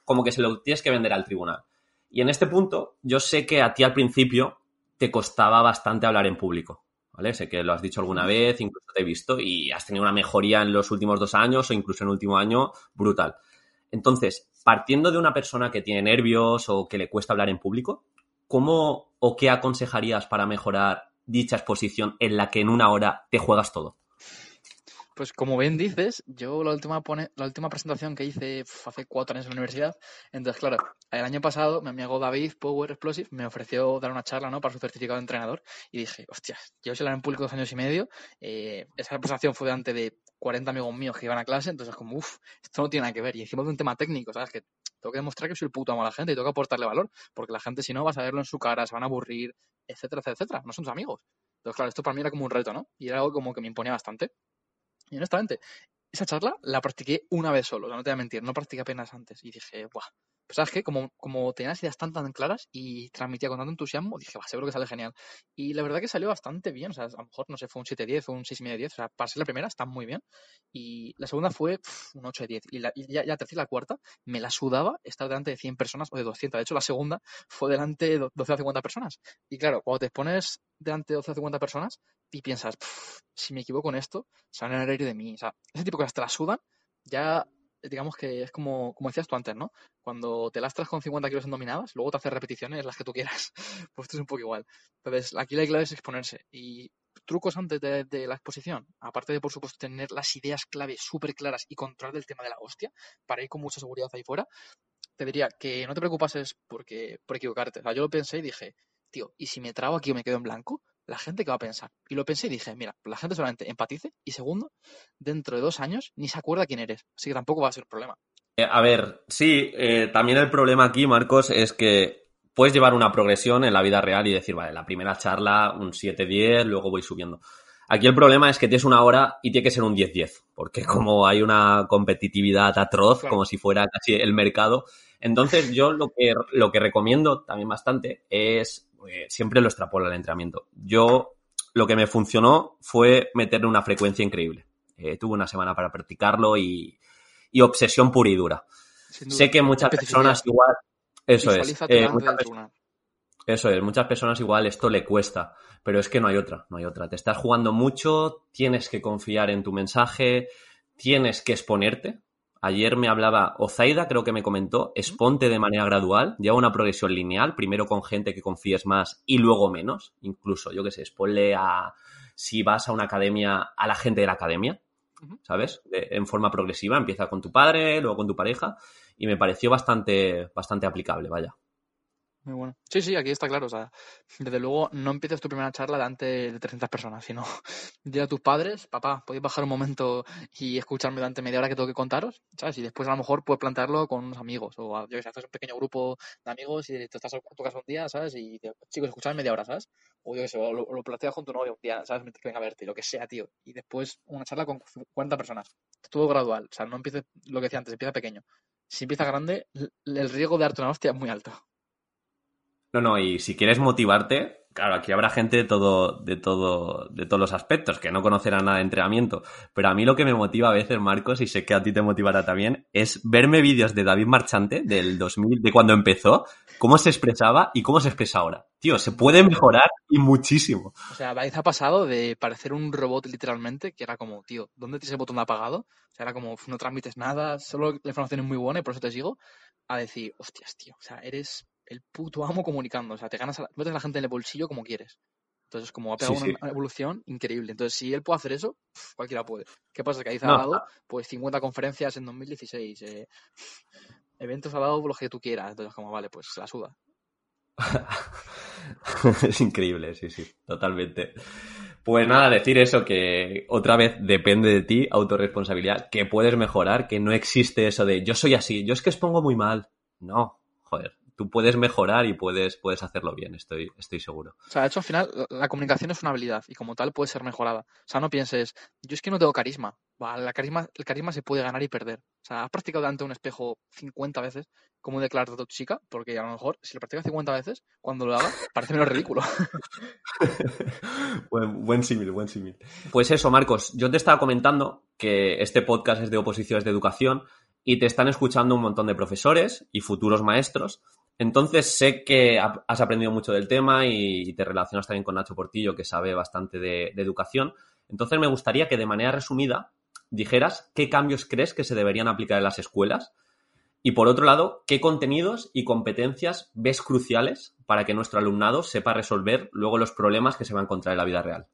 como que se lo tienes que vender al tribunal. Y en este punto, yo sé que a ti al principio te costaba bastante hablar en público, ¿vale? Sé que lo has dicho alguna vez, incluso te he visto, y has tenido una mejoría en los últimos dos años o incluso en el último año brutal. Entonces, partiendo de una persona que tiene nervios o que le cuesta hablar en público, ¿cómo o qué aconsejarías para mejorar dicha exposición en la que en una hora te juegas todo? Pues como bien dices, yo la última, pone, la última presentación que hice hace cuatro años en la universidad, entonces claro, el año pasado mi amigo David Power Explosive me ofreció dar una charla ¿no? para su certificado de entrenador y dije, hostias, yo soy en público dos años y medio, eh, esa presentación fue delante de 40 amigos míos que iban a clase, entonces como, uff, esto no tiene nada que ver y encima de un tema técnico, ¿sabes? Que tengo que demostrar que soy el puto amo a la gente y tengo que aportarle valor, porque la gente si no va a saberlo en su cara, se van a aburrir, etcétera, etcétera, etcétera, no son tus amigos. Entonces claro, esto para mí era como un reto, ¿no? Y era algo como que me imponía bastante. Y honestamente, esa charla la practiqué una vez solo, no te voy a mentir, no practiqué apenas antes. Y dije, ¡buah! Pues sabes qué, como, como tenía las ideas tan tan claras y transmitía con tanto entusiasmo, dije, va, seguro que sale genial. Y la verdad que salió bastante bien, o sea, a lo mejor, no sé, fue un 7-10 o un 6,5-10, o sea, para ser la primera está muy bien. Y la segunda fue un 8-10. Y, la, y ya, ya tercera y la cuarta me la sudaba estar delante de 100 personas o de 200. De hecho, la segunda fue delante de 12 a 50 personas. Y claro, cuando te pones delante de 12 a 50 personas y piensas, si me equivoco en esto, se van a reír de mí. O sea, ese tipo que hasta la sudan, ya digamos que es como, como decías tú antes, ¿no? Cuando te lastras con 50 kilos en dominadas, luego te haces repeticiones las que tú quieras. pues esto es un poco igual. Entonces, aquí la clave es exponerse. Y trucos antes de, la exposición, aparte de, por supuesto, tener las ideas clave súper claras y controlar el tema de la hostia, para ir con mucha seguridad ahí fuera, te diría que no te preocupases porque, por equivocarte. O sea, yo lo pensé y dije, tío, ¿y si me trago aquí o me quedo en blanco? La gente que va a pensar. Y lo pensé y dije, mira, la gente solamente empatice y segundo, dentro de dos años ni se acuerda quién eres. Así que tampoco va a ser problema. Eh, a ver, sí, eh, también el problema aquí, Marcos, es que puedes llevar una progresión en la vida real y decir, vale, la primera charla un 7-10, luego voy subiendo. Aquí el problema es que tienes una hora y tiene que ser un 10-10, porque como hay una competitividad atroz, como si fuera casi el mercado, entonces yo lo que, lo que recomiendo también bastante es siempre lo extrapolo al entrenamiento. Yo lo que me funcionó fue meterle una frecuencia increíble. Eh, tuve una semana para practicarlo y, obsesión pura y dura. Sé que muchas personas igual... Eso es. Eh, eso es, muchas personas igual esto le cuesta, pero es que no hay otra, no hay otra. Te estás jugando mucho, tienes que confiar en tu mensaje, tienes que exponerte, Ayer me hablaba Ozaida, creo que me comentó, exponte de manera gradual, lleva una progresión lineal, primero con gente que confíes más y luego menos, incluso, yo qué sé, exponle a, si vas a una academia, a la gente de la academia, ¿sabes? en forma progresiva, empieza con tu padre, luego con tu pareja, y me pareció bastante, bastante aplicable, vaya. Muy bueno. Sí, sí, aquí está claro. O sea, desde luego no empieces tu primera charla delante de 300 personas, sino dile a tus padres, papá, podéis bajar un momento y escucharme durante media hora que tengo que contaros, ¿sabes? Y después a lo mejor puedes plantearlo con unos amigos o yo que sé, haces un pequeño grupo de amigos y te estás a tu casa un día, ¿sabes? Y chicos, escuchadme media hora, ¿sabes? O yo que sé, lo, planteas con tu novio un día, ¿sabes? Que venga a verte, lo que sea, tío. Y después una charla con 40 personas. Todo gradual. O sea, no empieces lo que decía antes, empieza pequeño. Si empieza grande, el riesgo de darte una hostia es muy alto. No, no, y si quieres motivarte, claro, aquí habrá gente de todo, de todo, de todos los aspectos, que no conocerán nada de entrenamiento. Pero a mí lo que me motiva a veces, Marcos, y sé que a ti te motivará también, es verme vídeos de David Marchante del 2000, de cuando empezó, cómo se expresaba y cómo se expresa ahora. Tío, se puede mejorar y muchísimo. O sea, David ha pasado de parecer un robot literalmente, que era como, tío, ¿dónde tienes el botón apagado? O sea, era como, no transmites nada, solo la información es muy buena y por eso te sigo, a decir, hostias, tío, o sea, eres el puto amo comunicando. O sea, te ganas a la, metes a la gente en el bolsillo como quieres. Entonces, como ha pegado una evolución increíble. Entonces, si él puede hacer eso, cualquiera puede. ¿Qué pasa? Que ahí ha dado pues 50 conferencias en 2016. Eh, eventos al lado, los que tú quieras. Entonces, como, vale, pues se la suda. es increíble, sí, sí, totalmente. Pues nada, decir eso, que otra vez depende de ti, autorresponsabilidad, que puedes mejorar, que no existe eso de yo soy así, yo es que expongo muy mal. No, joder, tú puedes mejorar y puedes, puedes hacerlo bien, estoy, estoy seguro. O sea, de hecho, al final, la comunicación es una habilidad y como tal puede ser mejorada. O sea, no pienses, yo es que no tengo carisma. la carisma el carisma se puede ganar y perder. O sea, has practicado delante de un espejo 50 veces cómo declarar a tu chica, porque a lo mejor si lo practicas 50 veces, cuando lo haga, parece menos ridículo. buen, buen símil, buen símil. Pues eso, Marcos, yo te estaba comentando que este podcast es de oposiciones de educación y te están escuchando un montón de profesores y futuros maestros entonces sé que has aprendido mucho del tema y te relacionas también con Nacho Portillo, que sabe bastante de, educación. Entonces me gustaría que de manera resumida dijeras qué cambios crees que se deberían aplicar en las escuelas y por otro lado, qué contenidos y competencias ves cruciales para que nuestro alumnado sepa resolver luego los problemas que se va a encontrar en la vida real.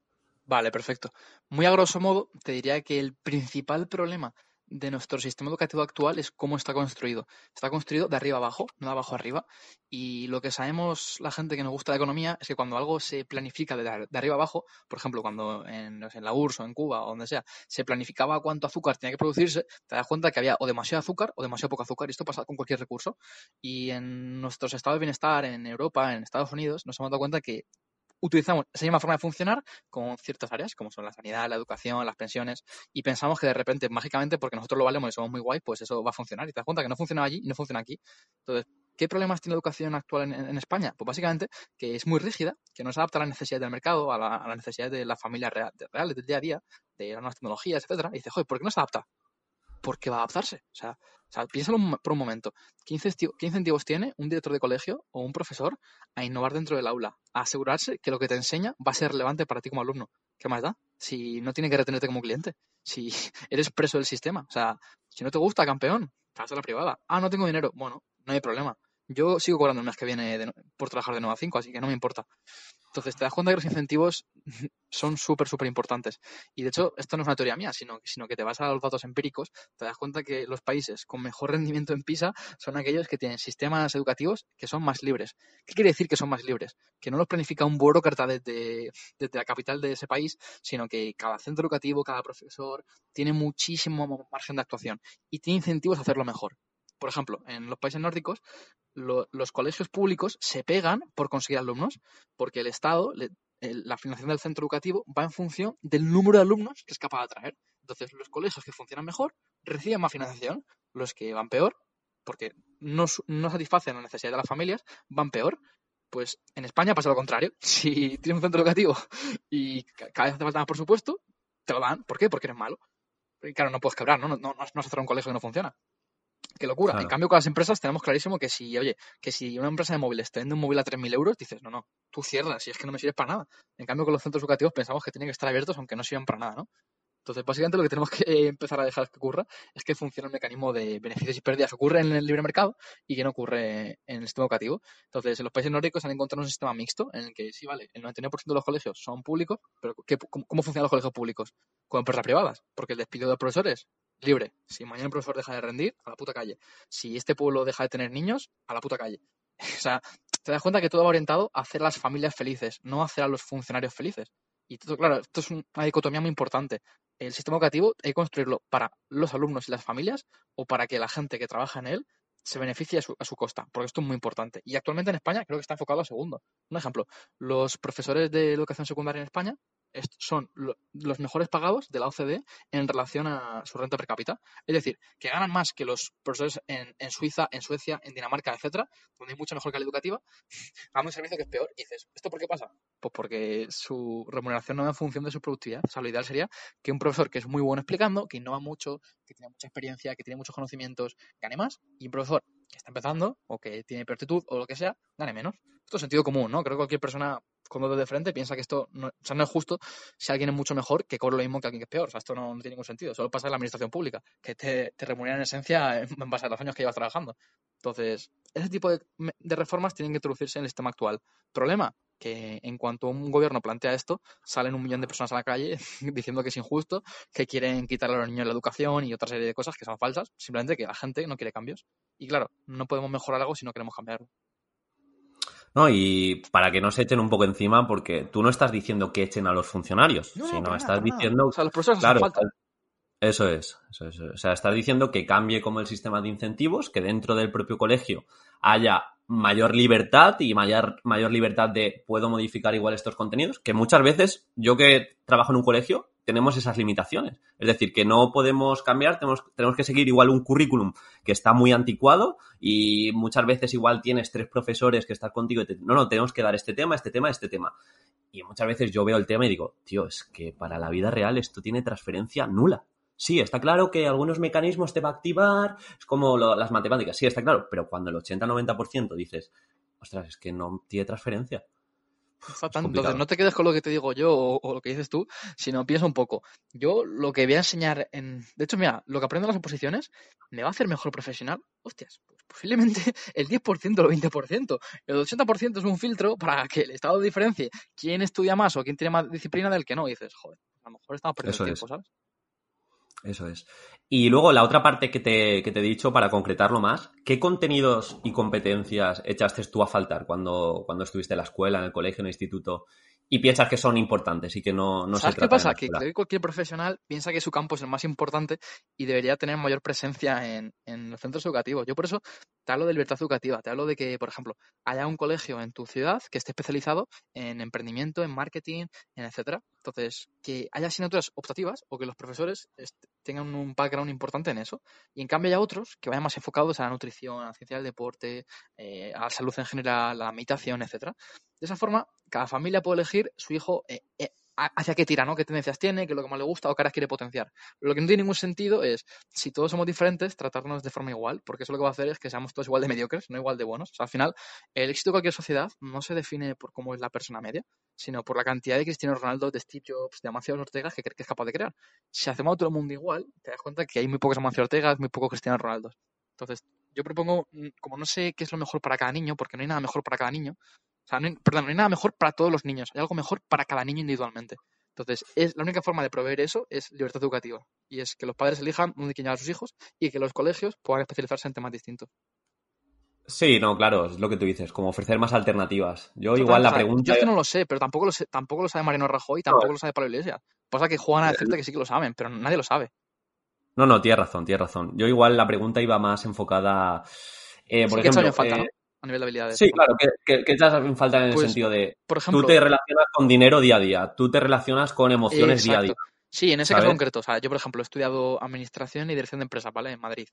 Vale, perfecto. Muy a grosso modo, te diría que el principal problema de nuestro sistema educativo actual es cómo está construido. Está construido de arriba abajo, no de abajo arriba. Y lo que sabemos la gente que nos gusta la economía es que cuando algo se planifica de, arriba abajo, por ejemplo, cuando en, la URSS o en Cuba o donde sea, se planificaba cuánto azúcar tenía que producirse, te das cuenta que había o demasiado azúcar o demasiado poco azúcar. Y esto pasa con cualquier recurso. Y en nuestros estados de bienestar, en Europa, en Estados Unidos, nos hemos dado cuenta que utilizamos esa misma forma de funcionar con ciertas áreas, como son la sanidad, la educación, las pensiones, y pensamos que de repente, mágicamente, porque nosotros lo valemos y somos muy guay, pues eso va a funcionar. Y te das cuenta que no funciona allí y no funciona aquí. Entonces, ¿qué problemas tiene la educación actual en, España? Pues básicamente que es muy rígida, que no se adapta a las necesidades del mercado, a, la, las necesidades de las familias reales del día a día, de las nuevas tecnologías, etcétera. Y dice, joder, ¿por qué no se adapta? Porque va a adaptarse. O sea, o sea, piénsalo por un momento. ¿Qué, incentivos tiene un director de colegio o un profesor a innovar dentro del aula? A asegurarse que lo que te enseña va a ser relevante para ti como alumno. ¿Qué más da? Si no tiene que retenerte como cliente. Si eres preso del sistema. O sea, si no te gusta, campeón, vas la privada. Ah, no tengo dinero. Bueno, no hay problema. Yo sigo cobrando el mes que viene por trabajar de 9 a 5, así que no me importa. Entonces, te das cuenta que los incentivos son súper, súper importantes. Y de hecho, esto no es una teoría mía, sino, sino que te vas a los datos empíricos, te das cuenta que los países con mejor rendimiento en PISA son aquellos que tienen sistemas educativos que son más libres. ¿Qué quiere decir que son más libres? Que no los planifica un burócrata desde, desde la capital de ese país, sino que cada centro educativo, cada profesor tiene muchísimo margen de actuación y tiene incentivos a hacerlo mejor. Por ejemplo, en los países nórdicos, los colegios públicos se pegan por conseguir alumnos, porque el Estado, la financiación del centro educativo va en función del número de alumnos que es capaz de atraer. Entonces, los colegios que funcionan mejor reciben más financiación, los que van peor, porque no, no satisfacen las necesidades de las familias, van peor. Pues en España pasa lo contrario. Si tienes un centro educativo y cada vez hace falta más por supuesto, te lo dan. ¿Por qué? Porque eres malo. Claro, no puedes quebrar, ¿no? No, no, no hacer un colegio que no funciona. Qué locura. En cambio, con las empresas tenemos clarísimo que si, oye, que si una empresa de móviles te vende un móvil a 3.000 euros, dices, no, no, tú cierras, y es que no me sirve para nada. En cambio, con los centros educativos pensamos que tienen que estar abiertos aunque no sirvan para nada, ¿no? Entonces, básicamente lo que tenemos que empezar a dejar que ocurra es que funcione el mecanismo de beneficios y pérdidas que ocurre en el libre mercado y que no ocurre en el sistema educativo. Entonces, en los países nórdicos han encontrado un sistema mixto en el que sí, vale, el 99% de los colegios son públicos, pero cómo, funcionan los colegios públicos? Con empresas privadas, porque el despido de profesores libre. Si mañana el profesor deja de rendir, a la puta calle. Si este pueblo deja de tener niños, a la puta calle. o sea, te das cuenta que todo va orientado a hacer a las familias felices, no a hacer a los funcionarios felices. Y todo, claro, esto es una dicotomía muy importante. El sistema educativo hay que construirlo para los alumnos y las familias o para que la gente que trabaja en él se beneficie a su, a su, costa, porque esto es muy importante. Y actualmente en España creo que está enfocado a segundo. Un ejemplo, los profesores de educación secundaria en España son los mejores pagados de la OCDE en relación a su renta per cápita. Es decir, que ganan más que los profesores en, Suiza, en Suecia, en Dinamarca, etcétera, donde hay mucha mejor calidad educativa, a un servicio que es peor. Y dices, ¿esto por qué pasa? Pues porque su remuneración no va en función de su productividad. O sea, lo ideal sería que un profesor que es muy bueno explicando, que innova mucho, que tiene mucha experiencia, que tiene muchos conocimientos, gane más, y un profesor que está empezando, o que tiene pertitud, o lo que sea, gane menos. Esto es sentido común, ¿no? Creo que cualquier persona cuando de frente piensa que esto no, es justo si alguien es mucho mejor que cobre lo mismo que alguien que es peor. O sea, esto no, tiene ningún sentido. Solo pasa en la administración pública, que te, te remuneran en esencia en base a los años que llevas trabajando. Entonces, ese tipo de, reformas tienen que introducirse en el sistema actual. Problema, que en cuanto un gobierno plantea esto, salen un millón de personas a la calle diciendo que es injusto, que quieren quitarle a los niños la educación y otra serie de cosas que son falsas, simplemente que la gente no quiere cambios. Y claro, no podemos mejorar algo si no queremos cambiarlo. No, y para que no se echen un poco encima, porque tú no estás diciendo que echen a los funcionarios, No, no, sino estás nada, nada. diciendo O sea, los profesores Claro, falta. Eso es, eso es. O sea, estás diciendo que cambie como el sistema de incentivos, que dentro del propio colegio haya mayor libertad y mayor, mayor libertad de puedo modificar igual estos contenidos, que muchas veces yo que trabajo en un colegio tenemos esas limitaciones. Es decir, que no podemos cambiar, tenemos, tenemos que seguir igual un currículum que está muy anticuado y muchas veces igual tienes tres profesores que están contigo y te no, no, tenemos que dar este tema, este tema, este tema. Y muchas veces yo veo el tema y digo, tío, es que para la vida real esto tiene transferencia nula. Sí, está claro que algunos mecanismos te va a activar, es como lo- las matemáticas, sí, está claro, pero cuando el 80-90% dices, ostras, es que no tiene transferencia. Entonces, no te quedes con lo que te digo yo o, o lo que dices tú, sino piensa un poco. Yo lo que voy a enseñar en... De hecho, mira, lo que aprendo en las oposiciones me va a hacer mejor profesional. Hostias, pues posiblemente el 10% o el 20%. El 80% es un filtro para que el Estado diferencie quién estudia más o quién tiene más disciplina del que no. Y dices, joder, a lo mejor estamos perdiendo Eso el es. tiempo, ¿sabes? Eso es. Y luego la otra parte que te, que te he dicho para concretarlo más, ¿qué contenidos y competencias echaste tú a faltar cuando, cuando estuviste en la escuela, en el colegio, en el instituto y piensas que son importantes y que no, no se ¿Sabes qué tratan en pasa? Que creo que cualquier profesional piensa que su campo es el más importante y debería tener mayor presencia en, en los centros educativos. Yo por eso te hablo de libertad educativa, te hablo de que, por ejemplo, haya un colegio en tu ciudad que esté especializado en emprendimiento, en marketing, en etcétera. Entonces, que haya asignaturas optativas o que los profesores tengan un background importante en eso. Y en cambio haya otros que vayan más enfocados a la nutrición, a la ciencia del deporte, eh, a la salud en general, a la meditación, etcétera. De esa forma, cada familia puede elegir su hijo eh, eh, hacia qué tira, ¿no? ¿Qué tendencias tiene? ¿Qué es lo que más le gusta o qué áreas quiere potenciar? Lo que no tiene ningún sentido es, si todos somos diferentes, tratarnos de forma igual, porque eso lo que va a hacer es que seamos todos igual de mediocres, no igual de buenos. Al final, el éxito de cualquier sociedad no se define por cómo es la persona media, sino por la cantidad de Cristiano Ronaldo, de Steve Jobs, de Amancio Ortega que que es capaz de crear. Si hacemos a todo el mundo igual, te das cuenta que hay muy pocos Amancio Ortegas, muy pocos Cristiano Ronaldo. Entonces, yo propongo, mm, como no sé qué es lo mejor para cada niño, porque no hay nada mejor para cada niño, o sea, no hay- perdón, no hay nada mejor para todos los niños, hay algo mejor para cada niño individualmente. Entonces, es, la única forma de proveer eso es libertad educativa. Y es que los padres elijan dónde quieren llevar a sus hijos y que los colegios puedan especializarse en temas distintos. Sí, no, claro, es lo que tú dices, como ofrecer más alternativas. Yo igual la o sea, pregunta... Yo es que no lo sé, pero tampoco lo, sé, tampoco lo sabe Mariano Rajoy tampoco lo sabe Pablo Iglesias. Pasa que juegan a Eh, decirte que sí que lo saben, pero nadie lo sabe. No, no, tienes razón, tienes razón. Yo igual la pregunta iba más enfocada... eh, por Sí ejemplo, falta, eh, ¿no? A nivel de habilidades. Sí, claro, que, que, que echas en falta en el Pues, sentido de... Por Tú te relacionas con dinero día a día, tú te relacionas con emociones día a día. Sí, en ese caso concreto. O sea, yo, por ejemplo, he estudiado administración y dirección de empresas, ¿vale? En Madrid.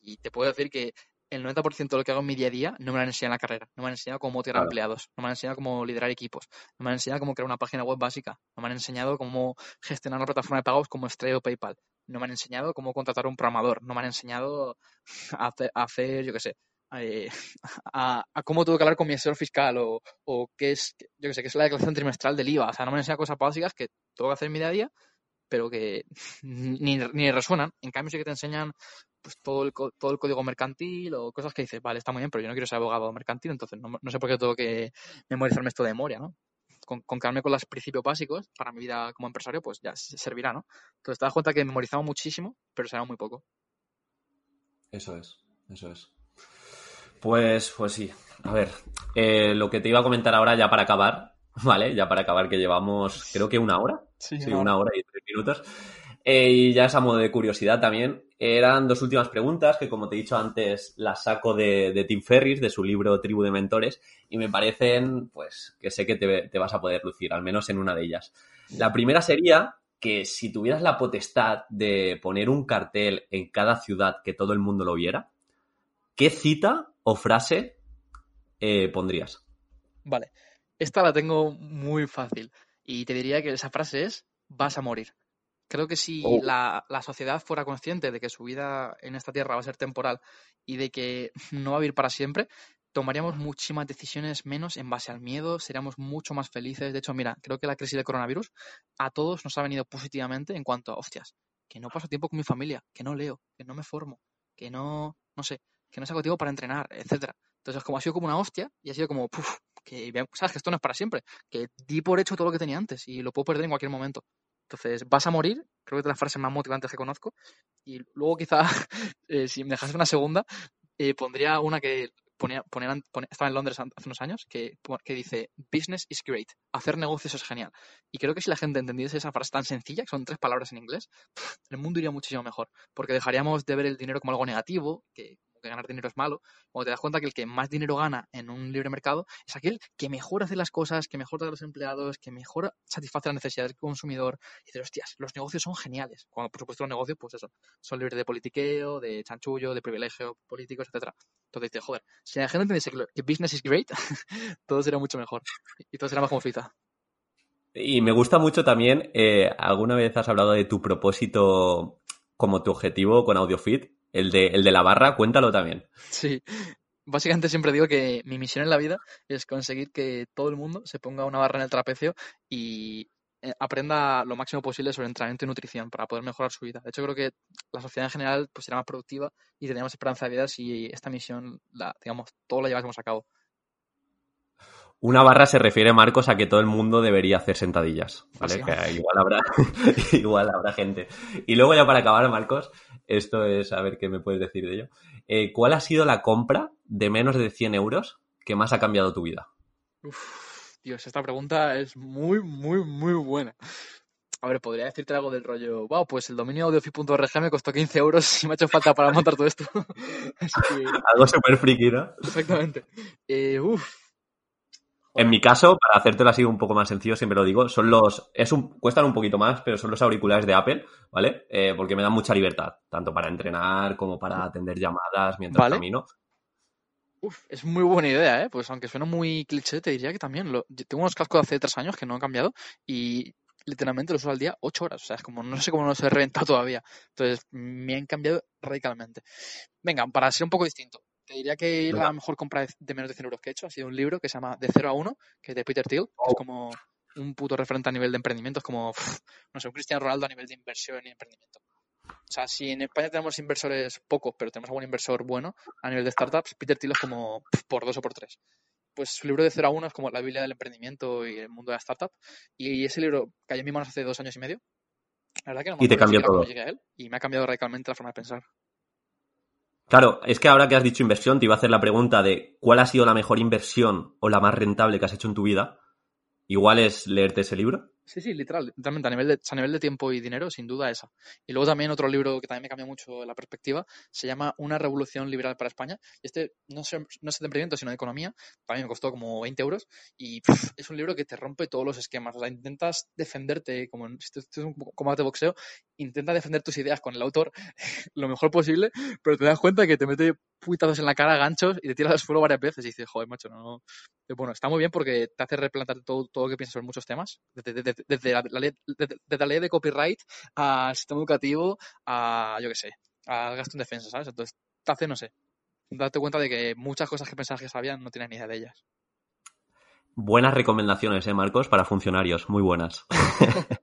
Y te puedo decir que el 90% de lo que hago en mi día a día no me lo han enseñado en la carrera. No me han enseñado cómo motivar Claro. empleados. No me han enseñado cómo liderar equipos. No me han enseñado cómo crear una página web básica. No me han enseñado cómo gestionar una plataforma de pagos como Stripe o PayPal. No me han enseñado cómo contratar a un programador. No me han enseñado a hacer, a hacer, yo qué sé, eh, a, cómo tengo que hablar con mi asesor fiscal o, qué es, yo qué sé, qué es la declaración trimestral del IVA. O sea, no me han enseñado cosas básicas que tengo que hacer en mi día a día, pero que ni, ni resuenan. En cambio, sí que te enseñan pues, todo, el, todo el código mercantil o cosas que dices, vale, está muy bien, pero yo no quiero ser abogado mercantil, entonces no, sé por qué tengo que memorizarme esto de memoria, ¿no? Con, con quedarme con los principios básicos para mi vida como empresario, pues ya se- servirá, ¿no? Entonces te das cuenta que memorizamos muchísimo, pero será muy poco. Eso es, eso es. Pues, pues sí. A ver, eh, lo que te iba a comentar ahora ya para acabar, ¿vale? Ya para acabar que llevamos creo que una hora. Sí, Sí, una hora y tres minutos. Eh, y ya es a modo de curiosidad también. Eran dos últimas preguntas que, como te he dicho antes, las saco de, de Tim Ferris, de su libro Tribu de Mentores, y me parecen, pues, que sé que te, te vas a poder lucir, al menos en una de ellas. La primera sería que si tuvieras la potestad de poner un cartel en cada ciudad que todo el mundo lo viera, ¿qué cita o frase eh, pondrías? Vale, esta la tengo muy fácil y te diría que esa frase es vas a morir. Creo que si Oh. la, la sociedad fuera consciente de que su vida en esta tierra va a ser temporal y de que no va a vivir para siempre, tomaríamos muchísimas decisiones menos en base al miedo, seríamos mucho más felices. De hecho, mira, creo que la crisis del coronavirus a todos nos ha venido positivamente en cuanto a, hostias, que no paso tiempo con mi familia, que no leo, que no me formo, que no, no sé, que no saco tiempo para entrenar, etcétera. Entonces, como ha sido como una hostia y ha sido como, puf, que sabes que esto no es para siempre, que di por hecho todo lo que tenía antes y lo puedo perder en cualquier momento. Entonces, vas a morir, creo que es de las frases más motivantes que conozco. Y luego quizá, eh, si me dejas una segunda, eh, pondría una que ponía, estaba en Londres hace unos años, que, que dice, business is great, hacer negocios es genial. Y creo que si la gente entendiese esa frase tan sencilla, que son tres palabras en inglés, el mundo iría muchísimo mejor, porque dejaríamos de ver el dinero como algo negativo, que ganar dinero es malo, cuando te das cuenta que el que más dinero gana en un libre mercado es aquel que mejor hace las cosas, que mejor da a los empleados, que mejor satisface las necesidades del consumidor. Y dices, hostias, los negocios son geniales. Cuando, por supuesto, los negocios, pues eso, son libres de politiqueo, de chanchullo, de privilegio políticos, etcétera. Entonces dices, joder, si la gente entendiese que business is great, todo sería mucho mejor. Y todo sería más como. Y me gusta mucho también, eh, alguna vez has hablado de tu propósito como tu objetivo con AudioFit el de, el de la barra, cuéntalo también. Sí, básicamente siempre digo que mi misión en la vida es conseguir que todo el mundo se ponga una barra en el trapecio y eh, aprenda lo máximo posible sobre entrenamiento y nutrición para poder mejorar su vida. De hecho, creo que la sociedad en general pues, será más productiva y tendríamos esperanza de vida si esta misión, la, digamos, todo la llevásemos a cabo. Una barra se refiere, Marcos, a que todo el mundo debería hacer sentadillas, ¿vale? Que igual habrá, igual habrá gente. Y luego ya para acabar, Marcos, esto es, a ver qué me puedes decir de ello. Eh, ¿Cuál ha sido la compra de menos de 100 euros que más ha cambiado tu vida? Uf, Dios, esta pregunta es muy, muy, muy buena. A ver, podría decirte algo del rollo, wow, pues el dominio audiofi.org me costó 15 euros y me ha hecho falta para montar todo esto. Algo súper friki, ¿no? Exactamente. Eh, uf, en mi caso, para hacértelo así un poco más sencillo, siempre lo digo, son los. Es un, cuestan un poquito más, pero son los auriculares de Apple, ¿vale? Eh, porque me dan mucha libertad, tanto para entrenar como para atender llamadas mientras camino. Uf, es muy buena idea, ¿eh? Pues aunque suena muy cliché, te diría que también. Lo... Tengo unos cascos de hace tres años que no han cambiado y literalmente los uso al día ocho horas. O sea, es como no sé cómo no se he reventado todavía. Entonces, me han cambiado radicalmente. Venga, para ser un poco distinto. Te diría que la mejor compra de menos de 100 euros que he hecho ha sido un libro que se llama De 0 a 1, que es de Peter Thiel. Es oh. como un puto referente a nivel de emprendimiento. Es como, no sé, un Cristiano Ronaldo a nivel de inversión y emprendimiento. O sea, si en España tenemos inversores pocos, pero tenemos algún inversor bueno a nivel de startups, Peter Thiel es como por dos o por tres. Pues su libro de 0 a 1 es como la Biblia del emprendimiento y el mundo de la startup. Y ese libro cayó en mis manos hace dos años y medio. La verdad que no me y te cambió todo. Llegué a él, y me ha cambiado radicalmente la forma de pensar. Claro, es que ahora que has dicho inversión, te iba a hacer la pregunta de cuál ha sido la mejor inversión o la más rentable que has hecho en tu vida. Igual es leerte ese libro. Sí, sí, literal, literalmente a nivel, de, a nivel de tiempo y dinero, sin duda esa. Y luego también otro libro que también me cambia mucho la perspectiva, se llama Una revolución liberal para España. Y este no, es, no es de emprendimiento, sino de economía. También me costó como 20 euros. Y es un libro que te rompe todos los esquemas. O sea, intentas defenderte, como en, esto, es un combate de boxeo, intenta defender tus ideas con el autor lo mejor posible, pero te das cuenta que te mete puitazos en la cara, ganchos, y te tiras al suelo varias veces. Y dices, joder, macho, no. Bueno, está muy bien porque te hace replantar todo, todo lo que piensas sobre muchos temas. Desde, desde la, ley, desde, la ley de copyright al sistema educativo, a, yo qué sé, al gasto en defensa, ¿sabes? Entonces, te hace, no sé, date cuenta de que muchas cosas que pensabas que sabían no tienes ni idea de ellas. Buenas recomendaciones, ¿eh, Marcos? Para funcionarios, muy buenas.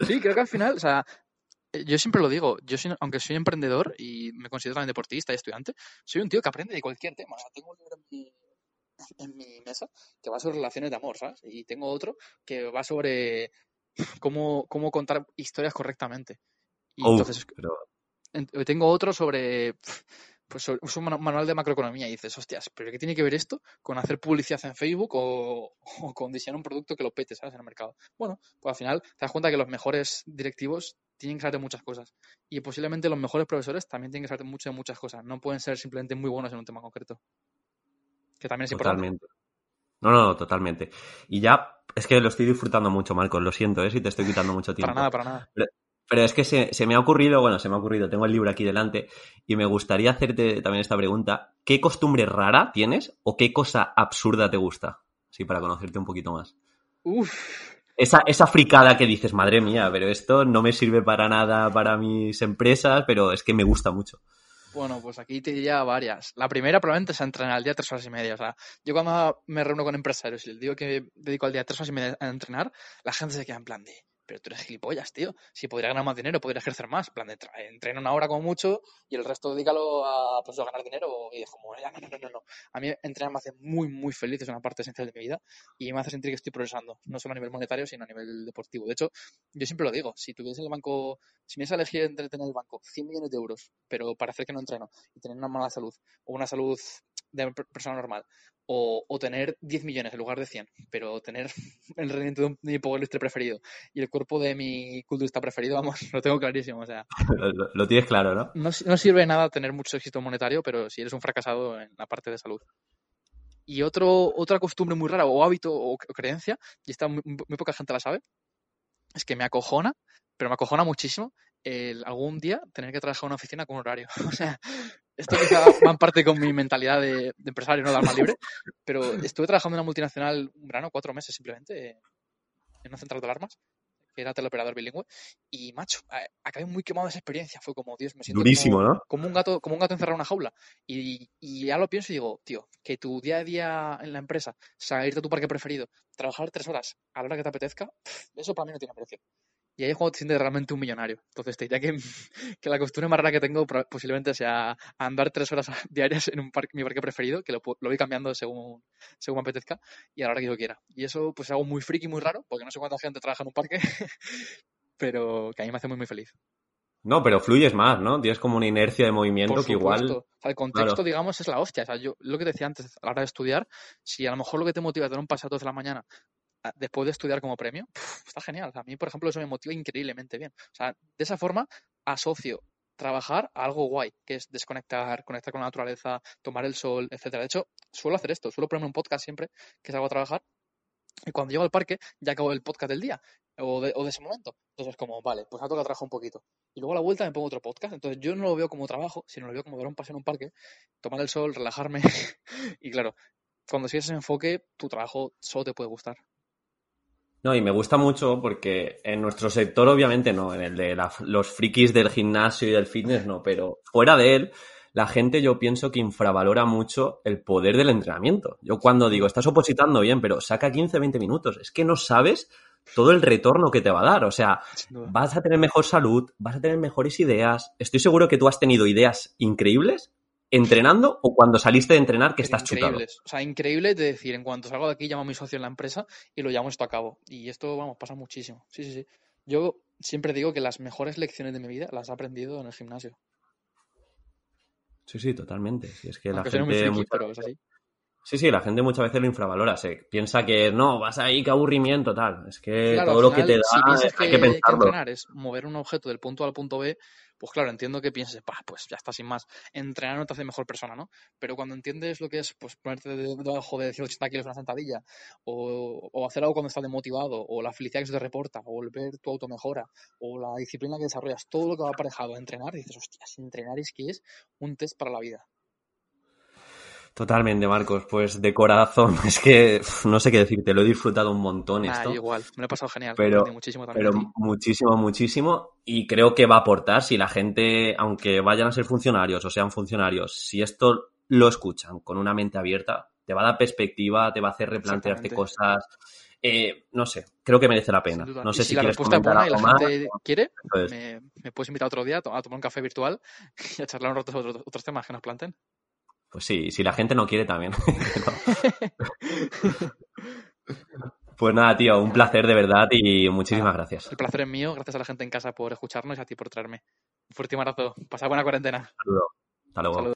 sí, creo que al final, o sea, yo siempre lo digo, yo aunque soy emprendedor y me considero también deportista y estudiante, soy un tío que aprende de cualquier tema. tengo un libro en mi, en mi mesa que va sobre relaciones de amor, ¿sabes? Y tengo otro que va sobre cómo, cómo contar historias correctamente. Y entonces, tengo otro sobre pues un manual de macroeconomía y dices, hostias, pero ¿qué tiene que ver esto con hacer publicidad en Facebook o, con diseñar un producto que lo pete, ¿sabes? En el mercado. Bueno, pues al final te das cuenta que los mejores directivos tienen que saber de muchas cosas. Y posiblemente los mejores profesores también tienen que saber mucho de muchas cosas. No pueden ser simplemente muy buenos en un tema concreto que también es totalmente. No, no, totalmente. Y ya, es que lo estoy disfrutando mucho, Marcos, lo siento, ¿eh? si te estoy quitando mucho tiempo. para nada, para nada. Pero, es que se, me ha ocurrido, bueno, se me ha ocurrido, tengo el libro aquí delante, y me gustaría hacerte también esta pregunta. ¿Qué costumbre rara tienes o qué cosa absurda te gusta? Sí, para conocerte un poquito más. Uf. Esa, esa fricada que dices, madre mía, pero esto no me sirve para nada para mis empresas, pero es que me gusta mucho. Bueno, pues aquí te diría varias. La primera probablemente es entrenar al día tres horas y media. O sea, yo cuando me reúno con empresarios y les digo que dedico al día tres horas y media a entrenar, la gente se queda en plan de, pero tú eres gilipollas, tío. Si podría ganar más dinero, podría ejercer más. Plan, de entrena una hora como mucho y el resto dedícalo a, pues, a ganar dinero. Y es como, no, no, no, no, no. A mí entrenar me hace muy, muy feliz, es una parte esencial de mi vida y me hace sentir que estoy progresando, no solo a nivel monetario, sino a nivel deportivo. De hecho, yo siempre lo digo, si tuviese el banco, si me hubiese elegido entre tener el banco 100 millones de euros, pero para hacer que no entreno y tener una mala salud o una salud de persona normal o, tener 10 millones en lugar de 100, pero tener el rendimiento de, mi powerlifter preferido y el cuerpo de mi culturista preferido, vamos, lo tengo clarísimo. O sea, lo, tienes claro, ¿no? ¿no? sirve de nada tener mucho éxito monetario, pero si eres un fracasado en la parte de salud. Y otro, otra costumbre muy rara, o hábito, o, creencia, y esta muy, poca gente la sabe, es que me acojona, pero me acojona muchísimo el algún día tener que trabajar en una oficina con horario. O sea, esto quizá va en parte con mi mentalidad de, empresario, no de alma libre, pero estuve trabajando en una multinacional un verano, cuatro meses simplemente, en una central de alarmas, que era teleoperador bilingüe, y macho, acabé muy quemado de esa experiencia, fue como, Dios, me siento Durísimo, como, ¿no? como un gato, como un gato encerrado en una jaula. Y, y ya lo pienso y digo, tío, que tu día a día en la empresa, salirte a tu parque preferido, trabajar tres horas a la hora que te apetezca, eso para mí no tiene precio. Y ahí es cuando te sientes realmente un millonario. Entonces te diría que, que la costumbre más rara que tengo posiblemente sea andar tres horas diarias en un parque, mi parque preferido, que lo, lo voy cambiando según, según me apetezca y a la hora que yo quiera. Y eso pues es algo muy friki, muy raro, porque no sé cuánta gente trabaja en un parque, pero que a mí me hace muy, muy feliz. No, pero fluyes más, ¿no? Tienes como una inercia de movimiento que igual. O sea, el contexto, digamos, es la hostia. O sea, yo lo que decía antes, a la hora de estudiar, si a lo mejor lo que te motiva a tener un paseo de la mañana después de estudiar como premio, está genial. a mí, por ejemplo, eso me motiva increíblemente bien. O sea, de esa forma asocio trabajar a algo guay, que es desconectar, conectar con la naturaleza, tomar el sol, etcétera. De hecho, suelo hacer esto, suelo ponerme un podcast siempre que salgo a trabajar y cuando llego al parque ya acabo el podcast del día o de, ese momento. Entonces, como, vale, pues ahora toca trabajar un poquito. Y luego a la vuelta me pongo otro podcast. Entonces, yo no lo veo como trabajo, sino lo veo como dar un paseo en un parque, tomar el sol, relajarme. y claro, cuando sigues ese enfoque, tu trabajo solo te puede gustar. No, y me gusta mucho porque en nuestro sector, obviamente no, en el de los frikis del gimnasio y del fitness no, pero fuera de él, la gente yo pienso que infravalora mucho el poder del entrenamiento. Yo cuando digo, estás opositando bien, pero saca 15, 20 minutos, es que no sabes todo el retorno que te va a dar. O sea, vas a tener mejor salud, vas a tener mejores ideas. Estoy seguro que tú has tenido ideas increíbles entrenando o cuando saliste de entrenar que estás chutado? O sea, increíble de decir, en cuanto salgo de aquí llamo a mi socio en la empresa y lo llamo esto a cabo. Y esto, vamos, pasa muchísimo. Sí, sí, sí. Yo siempre digo que las mejores lecciones de mi vida las he aprendido en el gimnasio. Sí, sí, totalmente. es que la gente Sí, sí, la gente muchas veces lo infravalora. Se piensa que no, vas ahí, qué aburrimiento, tal. Es que todo lo que te da hay que, pensarlo. entrenar es mover un objeto del punto A al punto B, pues claro, entiendo que pienses, pues ya está sin más. Entrenar no te hace mejor persona, ¿no? Pero cuando entiendes lo que es pues ponerte debajo de 180 kilos en una sentadilla, o, hacer algo cuando estás demotivado, o la felicidad que se te reporta, o el ver tu auto mejora, o la disciplina que desarrollas, todo lo que va aparejado a entrenar, dices, hostias, entrenar es que es un test para la vida. Totalmente, Marcos. Pues de corazón, es que no sé qué decirte, lo he disfrutado un montón esto. igual, me lo he pasado genial. Pero, muchísimo, pero muchísimo, muchísimo. Y creo que va a aportar si la gente, aunque vayan a ser funcionarios o sean funcionarios, si esto lo escuchan con una mente abierta, te va a dar perspectiva, te va a hacer replantearte cosas. Eh, no sé, creo que merece la pena. No sé si, la respuesta es buena y la gente quiere, me, puedes invitar otro día a tomar un café virtual y a charlar un rato sobre otros temas que nos planten. Pues sí, si la gente no quiere también. pues nada, tío, un placer de verdad y muchísimas gracias. El placer es mío, gracias a la gente en casa por escucharnos y a ti por traerme. Un fuerte abrazo. Pasa buena cuarentena. Saludo. Hasta luego.